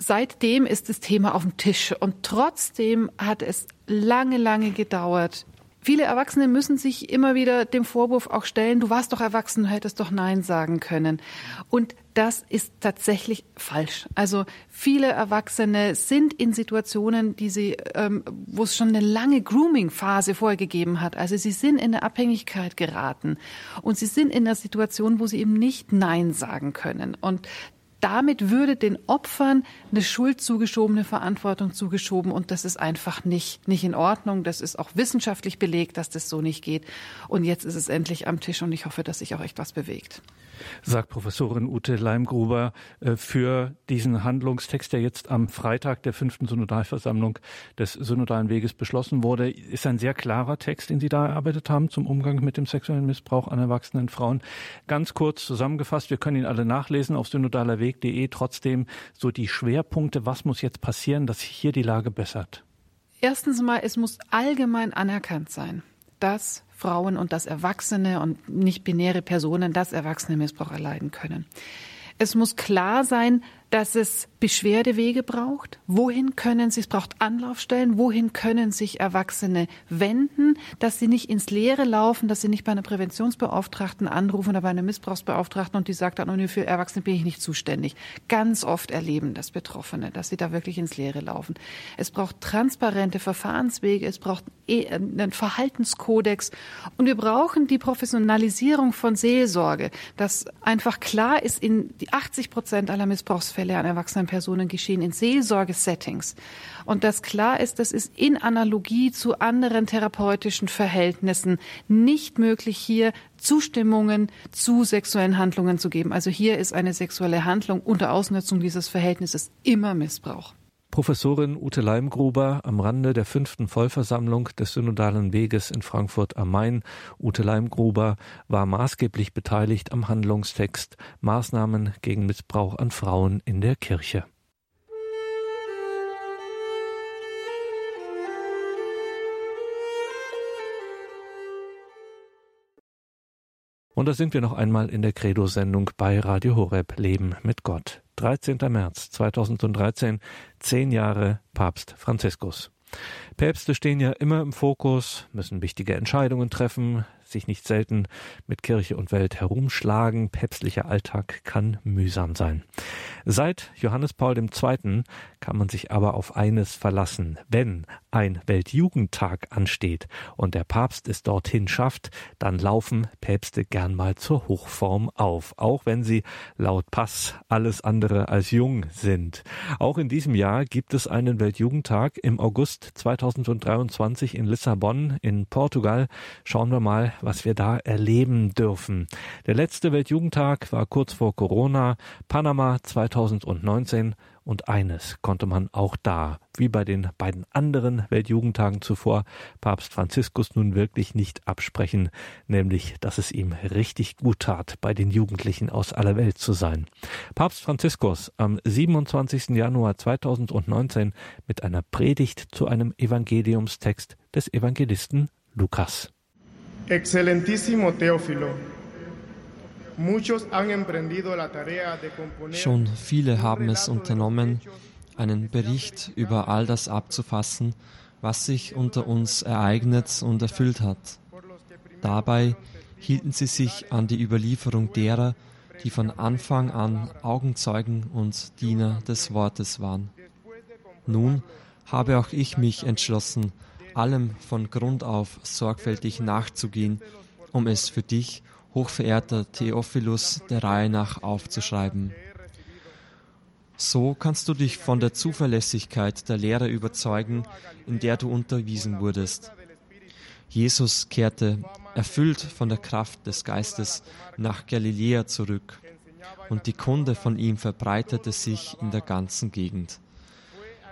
seitdem ist das Thema auf dem Tisch und trotzdem hat es lange, lange gedauert. Viele Erwachsene müssen sich immer wieder dem Vorwurf auch stellen, du warst doch erwachsen, du hättest doch Nein sagen können. Und das ist tatsächlich falsch. Also viele Erwachsene sind in Situationen, die sie, ähm, wo es schon eine lange Grooming-Phase vorgegeben hat. Also sie sind in eine Abhängigkeit geraten und sie sind in einer Situation, wo sie eben nicht Nein sagen können. Und damit würde den Opfern eine Schuld zugeschoben, eine Verantwortung zugeschoben und das ist einfach nicht, nicht in Ordnung. Das ist auch wissenschaftlich belegt, dass das so nicht geht. Und jetzt ist es endlich am Tisch und ich hoffe, dass sich auch echt was bewegt sagt Professorin Ute Leimgruber, äh, für diesen Handlungstext, der jetzt am Freitag der fünften Synodalversammlung des Synodalen Weges beschlossen wurde. Ist ein sehr klarer Text, den Sie da erarbeitet haben zum Umgang mit dem sexuellen Missbrauch an erwachsenen Frauen. Ganz kurz zusammengefasst, wir können ihn alle nachlesen auf synodalerweg.de. Trotzdem so die Schwerpunkte, was muss jetzt passieren, dass sich hier die Lage bessert? Erstens mal, es muss allgemein anerkannt sein, dass Frauen und dass Erwachsene und nicht binäre Personen das Erwachsene Missbrauch erleiden können. Es muss klar sein, dass es Beschwerdewege braucht. Wohin können sie, es braucht Anlaufstellen, wohin können sich Erwachsene wenden, dass sie nicht ins Leere laufen, dass sie nicht bei einer Präventionsbeauftragten anrufen oder bei einer Missbrauchsbeauftragten und die sagt dann, oh, für Erwachsene bin ich nicht zuständig. Ganz oft erleben das Betroffene, dass sie da wirklich ins Leere laufen. Es braucht transparente Verfahrenswege, es braucht eh, einen Verhaltenskodex und wir brauchen die Professionalisierung von Seelsorge, dass einfach klar ist, in die 80 Prozent aller Missbrauchsfälle Fälle an erwachsenen Personen geschehen in Seelsorgesettings. Und das klar ist, das ist in Analogie zu anderen therapeutischen Verhältnissen nicht möglich, hier Zustimmungen zu sexuellen Handlungen zu geben. Also hier ist eine sexuelle Handlung unter Ausnutzung dieses Verhältnisses immer Missbrauch. Professorin Ute Leimgruber am Rande der fünften Vollversammlung des Synodalen Weges in Frankfurt am Main. Ute Leimgruber war maßgeblich beteiligt am Handlungstext Maßnahmen gegen Missbrauch an Frauen in der Kirche. Und da sind wir noch einmal in der Credo-Sendung bei Radio Horeb Leben mit Gott. 13. März 2013, zehn Jahre Papst Franziskus. Päpste stehen ja immer im Fokus, müssen wichtige Entscheidungen treffen, sich nicht selten mit Kirche und Welt herumschlagen. Päpstlicher Alltag kann mühsam sein. Seit Johannes Paul II. kann man sich aber auf eines verlassen. Wenn ein Weltjugendtag ansteht und der Papst es dorthin schafft, dann laufen Päpste gern mal zur Hochform auf, auch wenn sie laut Pass alles andere als jung sind. Auch in diesem Jahr gibt es einen Weltjugendtag im August 2023 in Lissabon in Portugal. Schauen wir mal, was wir da erleben dürfen. Der letzte Weltjugendtag war kurz vor Corona, Panama 2019 und eines konnte man auch da, wie bei den beiden anderen Weltjugendtagen zuvor, Papst Franziskus nun wirklich nicht absprechen, nämlich, dass es ihm richtig gut tat, bei den Jugendlichen aus aller Welt zu sein. Papst Franziskus am 27. Januar 2019 mit einer Predigt zu einem Evangeliumstext des Evangelisten Lukas. Excelentísimo Teófilo, Schon viele haben es unternommen, einen Bericht über all das abzufassen, was sich unter uns ereignet und erfüllt hat. Dabei hielten sie sich an die Überlieferung derer, die von Anfang an Augenzeugen und Diener des Wortes waren. Nun habe auch ich mich entschlossen, allem von Grund auf sorgfältig nachzugehen, um es für dich hochverehrter Theophilus der Reihe nach aufzuschreiben. So kannst du dich von der Zuverlässigkeit der Lehre überzeugen, in der du unterwiesen wurdest. Jesus kehrte, erfüllt von der Kraft des Geistes, nach Galiläa zurück, und die Kunde von ihm verbreitete sich in der ganzen Gegend.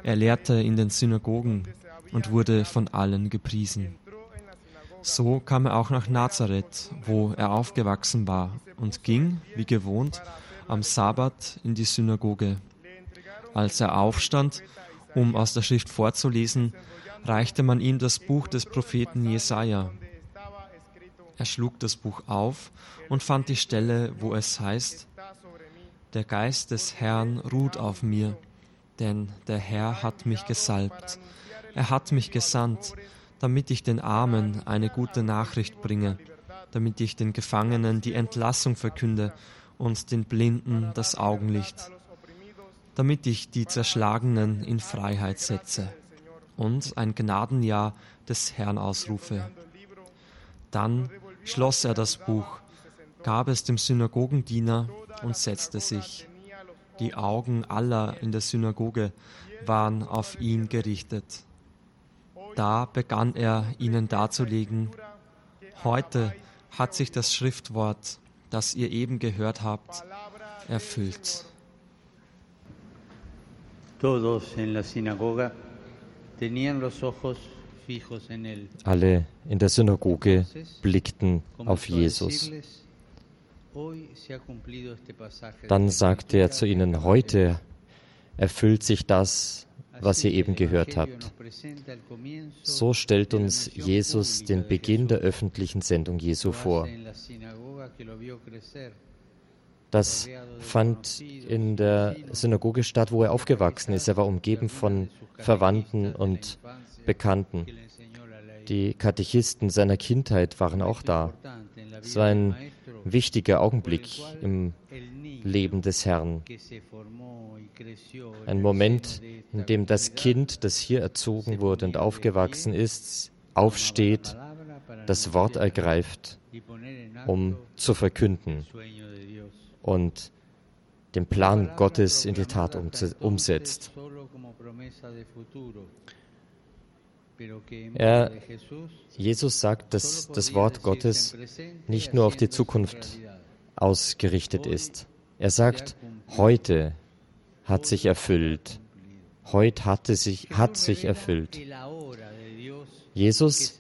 Er lehrte in den Synagogen und wurde von allen gepriesen. So kam er auch nach Nazareth, wo er aufgewachsen war, und ging, wie gewohnt, am Sabbat in die Synagoge. Als er aufstand, um aus der Schrift vorzulesen, reichte man ihm das Buch des Propheten Jesaja. Er schlug das Buch auf und fand die Stelle, wo es heißt: Der Geist des Herrn ruht auf mir, denn der Herr hat mich gesalbt. Er hat mich gesandt, damit ich den Armen eine gute Nachricht bringe, damit ich den Gefangenen die Entlassung verkünde und den Blinden das Augenlicht, damit ich die Zerschlagenen in Freiheit setze und ein Gnadenjahr des Herrn ausrufe. Dann schloss er das Buch, gab es dem Synagogendiener und setzte sich. Die Augen aller in der Synagoge waren auf ihn gerichtet. Da begann er ihnen darzulegen, heute hat sich das Schriftwort, das ihr eben gehört habt, erfüllt. Alle in der Synagoge blickten auf Jesus. Dann sagte er zu ihnen, heute erfüllt sich das, was ihr eben gehört habt. So stellt uns Jesus den Beginn der öffentlichen Sendung Jesu vor. Das fand in der Synagoge statt, wo er aufgewachsen ist. Er war umgeben von Verwandten und Bekannten. Die Katechisten seiner Kindheit waren auch da. Es war ein wichtiger Augenblick im Leben des Herrn. Ein Moment, in dem das Kind, das hier erzogen wurde und aufgewachsen ist, aufsteht, das Wort ergreift, um zu verkünden und den Plan Gottes in die Tat umsetzt. Er, Jesus sagt, dass das Wort Gottes nicht nur auf die Zukunft ausgerichtet ist. Er sagt, heute hat sich erfüllt. heute hatte sich, hat sich erfüllt. Jesus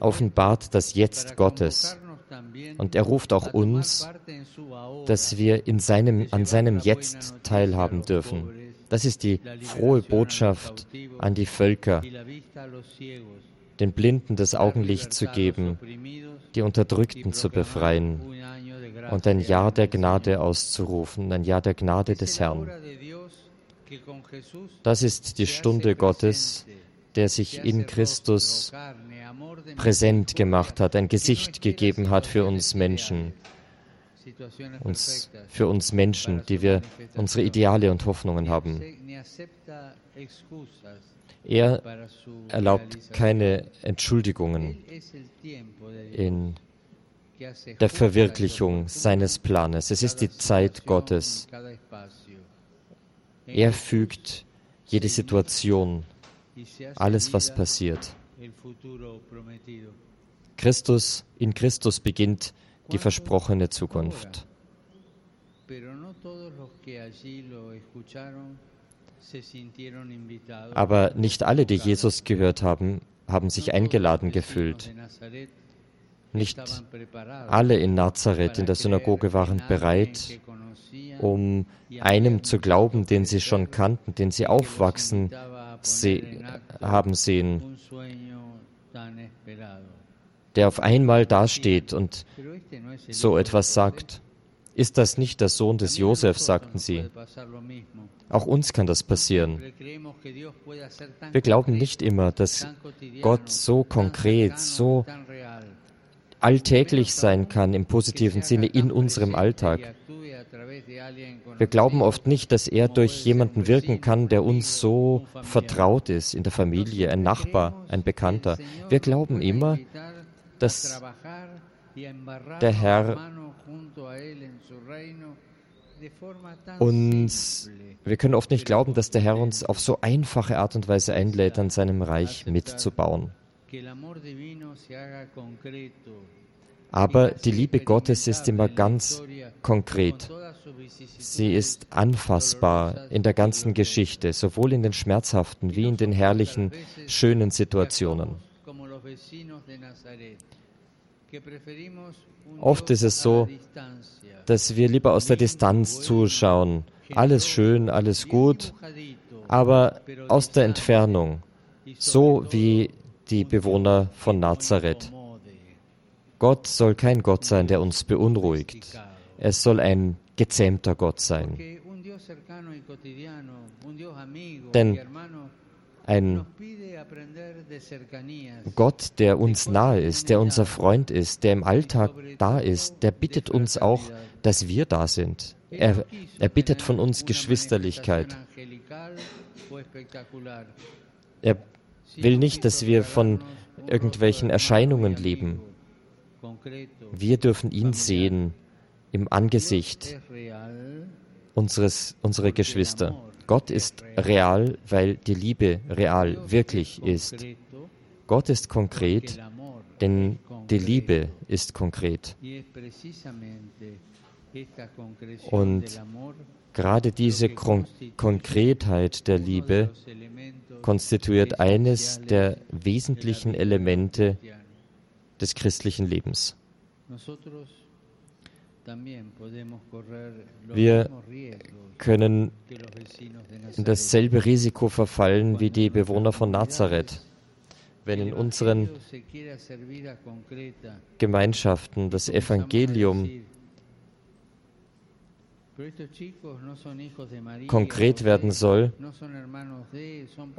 offenbart das Jetzt Gottes und er ruft auch uns, dass wir in seinem, an seinem Jetzt teilhaben dürfen. Das ist die frohe Botschaft an die Völker, den Blinden das Augenlicht zu geben, die Unterdrückten zu befreien und ein Jahr der Gnade auszurufen, ein Jahr der Gnade des Herrn. Das ist die Stunde Gottes, der sich in Christus präsent gemacht hat, ein Gesicht gegeben hat für uns Menschen, uns, für uns Menschen, die wir unsere Ideale und Hoffnungen haben. Er erlaubt keine Entschuldigungen in der Verwirklichung seines Planes. Es ist die Zeit Gottes. Er fügt jede Situation, alles, was passiert. Christus, in Christus beginnt die versprochene Zukunft. Aber nicht alle, die Jesus gehört haben, haben sich eingeladen gefühlt. Nicht alle in Nazareth in der Synagoge waren bereit, um einem zu glauben, den sie schon kannten, den sie aufwachsen se haben sehen, der auf einmal dasteht und so etwas sagt. Ist das nicht der Sohn des Josef, sagten sie. Auch uns kann das passieren. Wir glauben nicht immer, dass Gott so konkret, so alltäglich sein kann im positiven Sinne in unserem Alltag. Wir glauben oft nicht, dass er durch jemanden wirken kann, der uns so vertraut ist, in der Familie, ein Nachbar, ein Bekannter. Wir glauben immer, dass der Herr uns, wir können oft nicht glauben, dass der Herr uns auf so einfache Art und Weise einlädt, an seinem Reich mitzubauen. Aber die Liebe Gottes ist immer ganz konkret. Sie ist anfassbar in der ganzen Geschichte, sowohl in den schmerzhaften wie in den herrlichen, schönen Situationen. Oft ist es so, dass wir lieber aus der Distanz zuschauen. Alles schön, alles gut, aber aus der Entfernung, so wie die Bewohner von Nazareth. Gott soll kein Gott sein, der uns beunruhigt. Es soll ein gezähmter Gott sein. Denn ein Gott, der uns nahe ist, der unser Freund ist, der im Alltag da ist, der bittet uns auch, dass wir da sind. Er, er bittet von uns Geschwisterlichkeit. Er will nicht, dass wir von irgendwelchen Erscheinungen leben. Wir dürfen ihn sehen im Angesicht unseres, unserer Geschwister. Gott ist real, weil die Liebe real, wirklich ist. Gott ist konkret, denn die Liebe ist konkret. Und gerade diese Kon Konkretheit der Liebe konstituiert eines der wesentlichen Elemente des christlichen Lebens. Wir können in dasselbe Risiko verfallen wie die Bewohner von Nazareth. Wenn in unseren Gemeinschaften das Evangelium konkret werden soll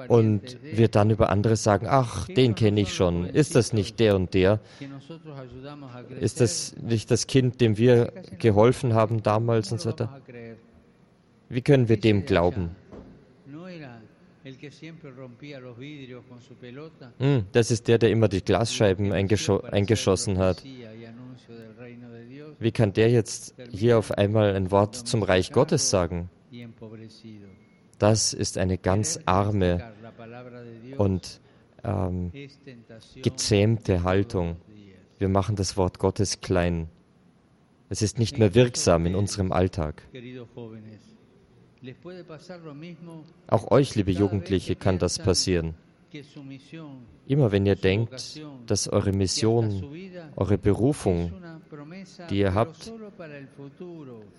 und wir dann über andere sagen, ach, den kenne ich schon, ist das nicht der und der? Ist das nicht das Kind, dem wir geholfen haben damals und so weiter? Wie können wir dem glauben? Hm, das ist der, der immer die Glasscheiben eingeschossen hat. Wie kann der jetzt hier auf einmal ein Wort zum Reich Gottes sagen? Das ist eine ganz arme und ähm, gezähmte Haltung. Wir machen das Wort Gottes klein. Es ist nicht mehr wirksam in unserem Alltag. Auch euch, liebe Jugendliche, kann das passieren. Immer wenn ihr denkt, dass eure Mission, eure Berufung, die ihr habt,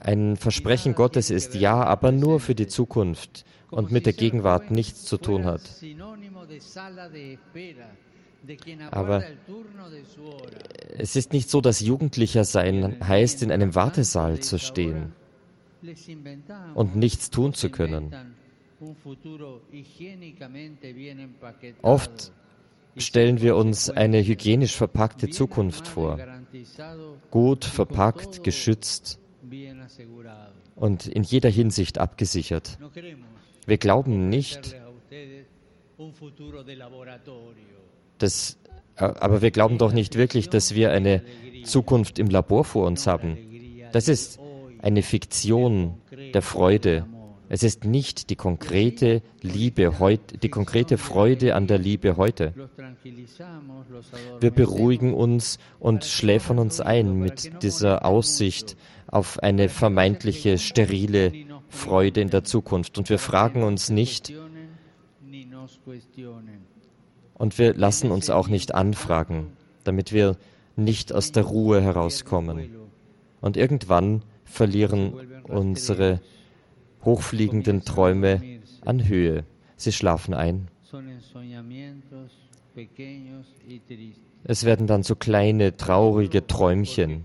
ein Versprechen Gottes ist, ja, aber nur für die Zukunft und mit der Gegenwart nichts zu tun hat. Aber es ist nicht so, dass Jugendlicher sein heißt, in einem Wartesaal zu stehen und nichts tun zu können. Oft stellen wir uns eine hygienisch verpackte Zukunft vor, gut verpackt, geschützt und in jeder Hinsicht abgesichert. Wir glauben nicht, dass, aber wir glauben doch nicht wirklich, dass wir eine Zukunft im Labor vor uns haben. Das ist eine Fiktion der Freude, es ist nicht die konkrete Liebe heute, die konkrete Freude an der Liebe heute. Wir beruhigen uns und schläfern uns ein mit dieser Aussicht auf eine vermeintliche sterile Freude in der Zukunft. Und wir fragen uns nicht und wir lassen uns auch nicht anfragen, damit wir nicht aus der Ruhe herauskommen. Und irgendwann verlieren unsere hochfliegenden Träume an Höhe. Sie schlafen ein. Es werden dann so kleine, traurige Träumchen.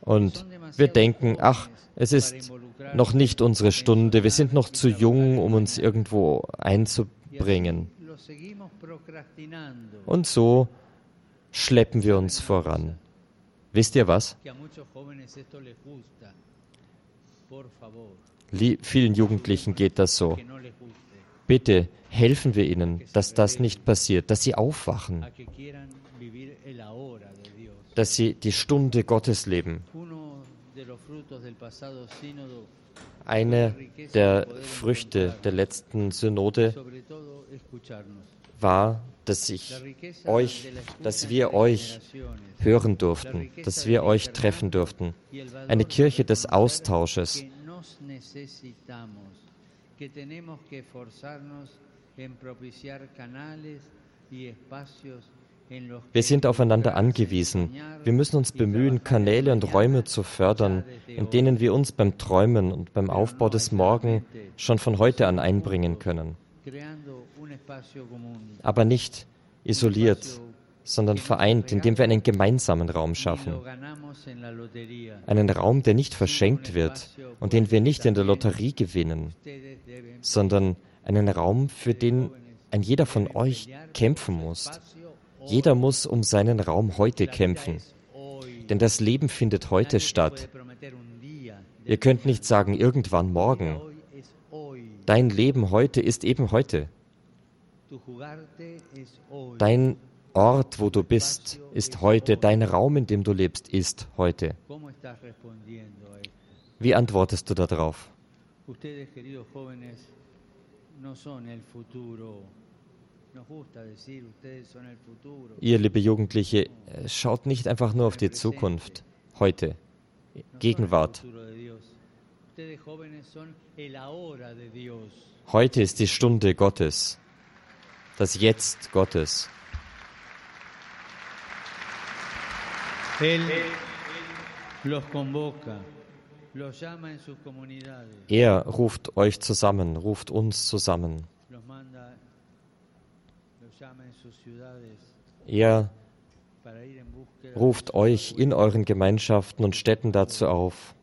Und wir denken, ach, es ist noch nicht unsere Stunde, wir sind noch zu jung, um uns irgendwo einzubringen. Und so schleppen wir uns voran. Wisst ihr was? vielen Jugendlichen geht das so. Bitte helfen wir ihnen, dass das nicht passiert, dass sie aufwachen, dass sie die Stunde Gottes leben. Eine der Früchte der letzten Synode war, dass ich euch, dass wir euch hören durften, dass wir euch treffen durften. Eine Kirche des Austausches. Wir sind aufeinander angewiesen. Wir müssen uns bemühen, Kanäle und Räume zu fördern, in denen wir uns beim Träumen und beim Aufbau des Morgen schon von heute an einbringen können aber nicht isoliert, sondern vereint, indem wir einen gemeinsamen Raum schaffen. Einen Raum, der nicht verschenkt wird und den wir nicht in der Lotterie gewinnen, sondern einen Raum, für den ein jeder von euch kämpfen muss. Jeder muss um seinen Raum heute kämpfen, denn das Leben findet heute statt. Ihr könnt nicht sagen, irgendwann morgen. Dein Leben heute ist eben heute. Dein Ort, wo du bist, ist heute, dein Raum, in dem du lebst, ist heute. Wie antwortest du darauf? Ihr, liebe Jugendliche, schaut nicht einfach nur auf die Zukunft, heute, Gegenwart. Heute ist die Stunde Gottes das Jetzt Gottes. Er ruft euch zusammen, ruft uns zusammen. Er ruft euch in euren Gemeinschaften und Städten dazu auf,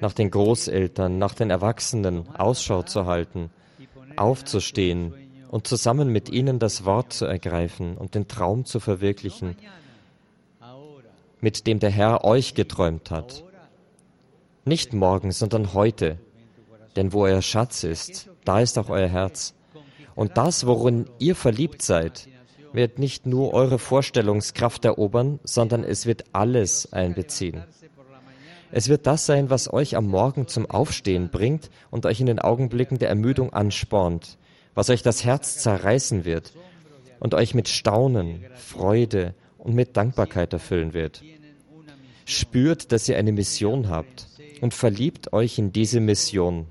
nach den Großeltern, nach den Erwachsenen Ausschau zu halten, aufzustehen, und zusammen mit ihnen das Wort zu ergreifen und den Traum zu verwirklichen, mit dem der Herr euch geträumt hat. Nicht morgen, sondern heute. Denn wo euer Schatz ist, da ist auch euer Herz. Und das, worin ihr verliebt seid, wird nicht nur eure Vorstellungskraft erobern, sondern es wird alles einbeziehen. Es wird das sein, was euch am Morgen zum Aufstehen bringt und euch in den Augenblicken der Ermüdung anspornt, was euch das Herz zerreißen wird und euch mit Staunen, Freude und mit Dankbarkeit erfüllen wird. spürt, dass ihr eine Mission habt und verliebt euch in diese Mission.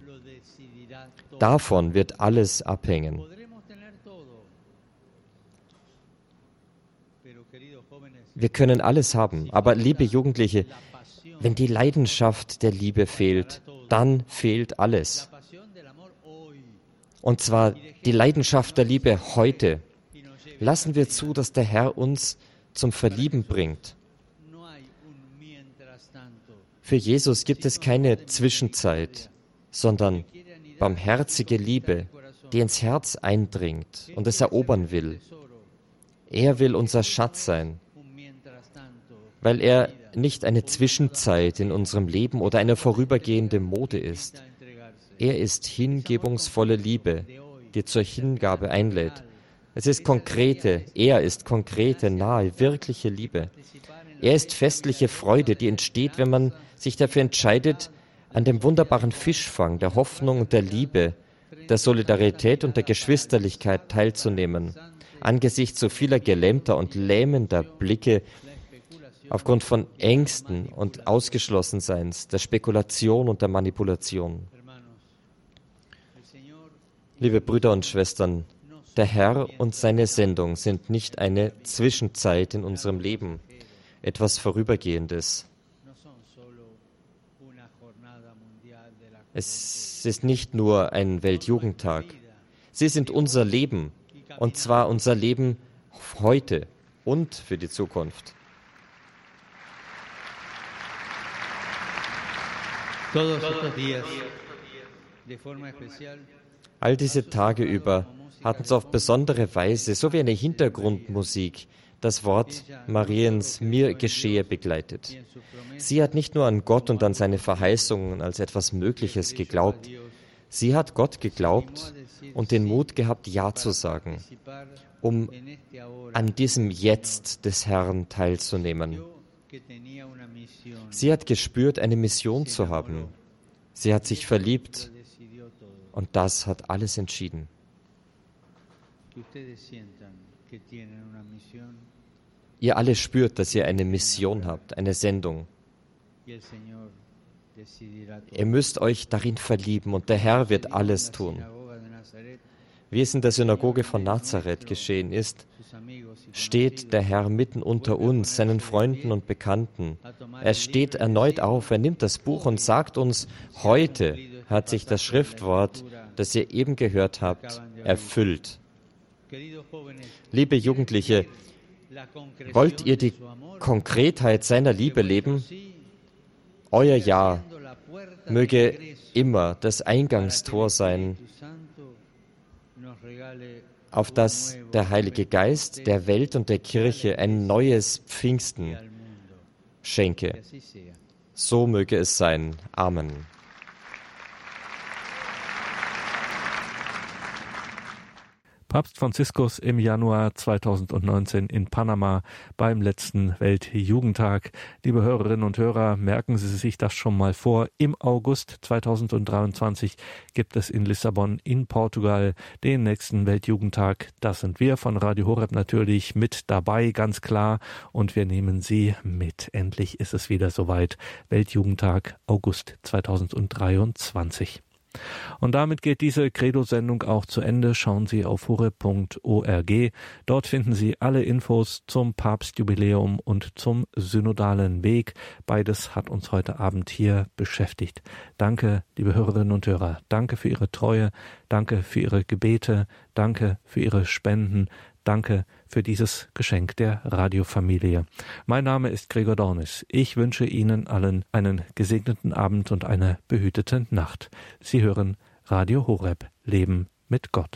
Davon wird alles abhängen. Wir können alles haben, aber liebe Jugendliche, wenn die Leidenschaft der Liebe fehlt, dann fehlt alles. Und zwar die Leidenschaft der Liebe heute. Lassen wir zu, dass der Herr uns zum Verlieben bringt. Für Jesus gibt es keine Zwischenzeit, sondern barmherzige Liebe, die ins Herz eindringt und es erobern will. Er will unser Schatz sein, weil er nicht eine Zwischenzeit in unserem Leben oder eine vorübergehende Mode ist. Er ist hingebungsvolle Liebe, die zur Hingabe einlädt. Es ist konkrete, er ist konkrete, nahe, wirkliche Liebe. Er ist festliche Freude, die entsteht, wenn man sich dafür entscheidet, an dem wunderbaren Fischfang der Hoffnung und der Liebe, der Solidarität und der Geschwisterlichkeit teilzunehmen, angesichts so vieler gelähmter und lähmender Blicke aufgrund von Ängsten und Ausgeschlossenseins, der Spekulation und der Manipulation. Liebe Brüder und Schwestern, der Herr und seine Sendung sind nicht eine Zwischenzeit in unserem Leben, etwas Vorübergehendes. Es ist nicht nur ein Weltjugendtag. Sie sind unser Leben, und zwar unser Leben heute und für die Zukunft. All diese Tage über hatten sie auf besondere Weise, so wie eine Hintergrundmusik, das Wort Mariens mir geschehe begleitet. Sie hat nicht nur an Gott und an seine Verheißungen als etwas Mögliches geglaubt, sie hat Gott geglaubt und den Mut gehabt, Ja zu sagen, um an diesem Jetzt des Herrn teilzunehmen. Sie hat gespürt, eine Mission zu haben. Sie hat sich verliebt und das hat alles entschieden. Ihr alle spürt, dass ihr eine Mission habt, eine Sendung. Ihr müsst euch darin verlieben und der Herr wird alles tun. Wie es in der Synagoge von Nazareth geschehen ist, steht der Herr mitten unter uns, seinen Freunden und Bekannten. Er steht erneut auf, er nimmt das Buch und sagt uns, heute hat sich das Schriftwort, das ihr eben gehört habt, erfüllt. Liebe Jugendliche, wollt ihr die Konkretheit seiner Liebe leben? Euer Ja möge immer das Eingangstor sein auf das der Heilige Geist der Welt und der Kirche ein neues Pfingsten schenke. So möge es sein. Amen. Papst Franziskus im Januar 2019 in Panama beim letzten Weltjugendtag. Liebe Hörerinnen und Hörer, merken Sie sich das schon mal vor. Im August 2023 gibt es in Lissabon in Portugal den nächsten Weltjugendtag. Das sind wir von Radio Horeb natürlich mit dabei, ganz klar. Und wir nehmen Sie mit. Endlich ist es wieder soweit. Weltjugendtag August 2023. Und damit geht diese Credo-Sendung auch zu Ende. Schauen Sie auf hure.org. Dort finden Sie alle Infos zum Papstjubiläum und zum synodalen Weg. Beides hat uns heute Abend hier beschäftigt. Danke, liebe Hörerinnen und Hörer. Danke für Ihre Treue. Danke für Ihre Gebete. Danke für Ihre Spenden. Danke für dieses Geschenk der Radiofamilie. Mein Name ist Gregor Dornis. Ich wünsche Ihnen allen einen gesegneten Abend und eine behütete Nacht. Sie hören Radio Horeb Leben mit Gott.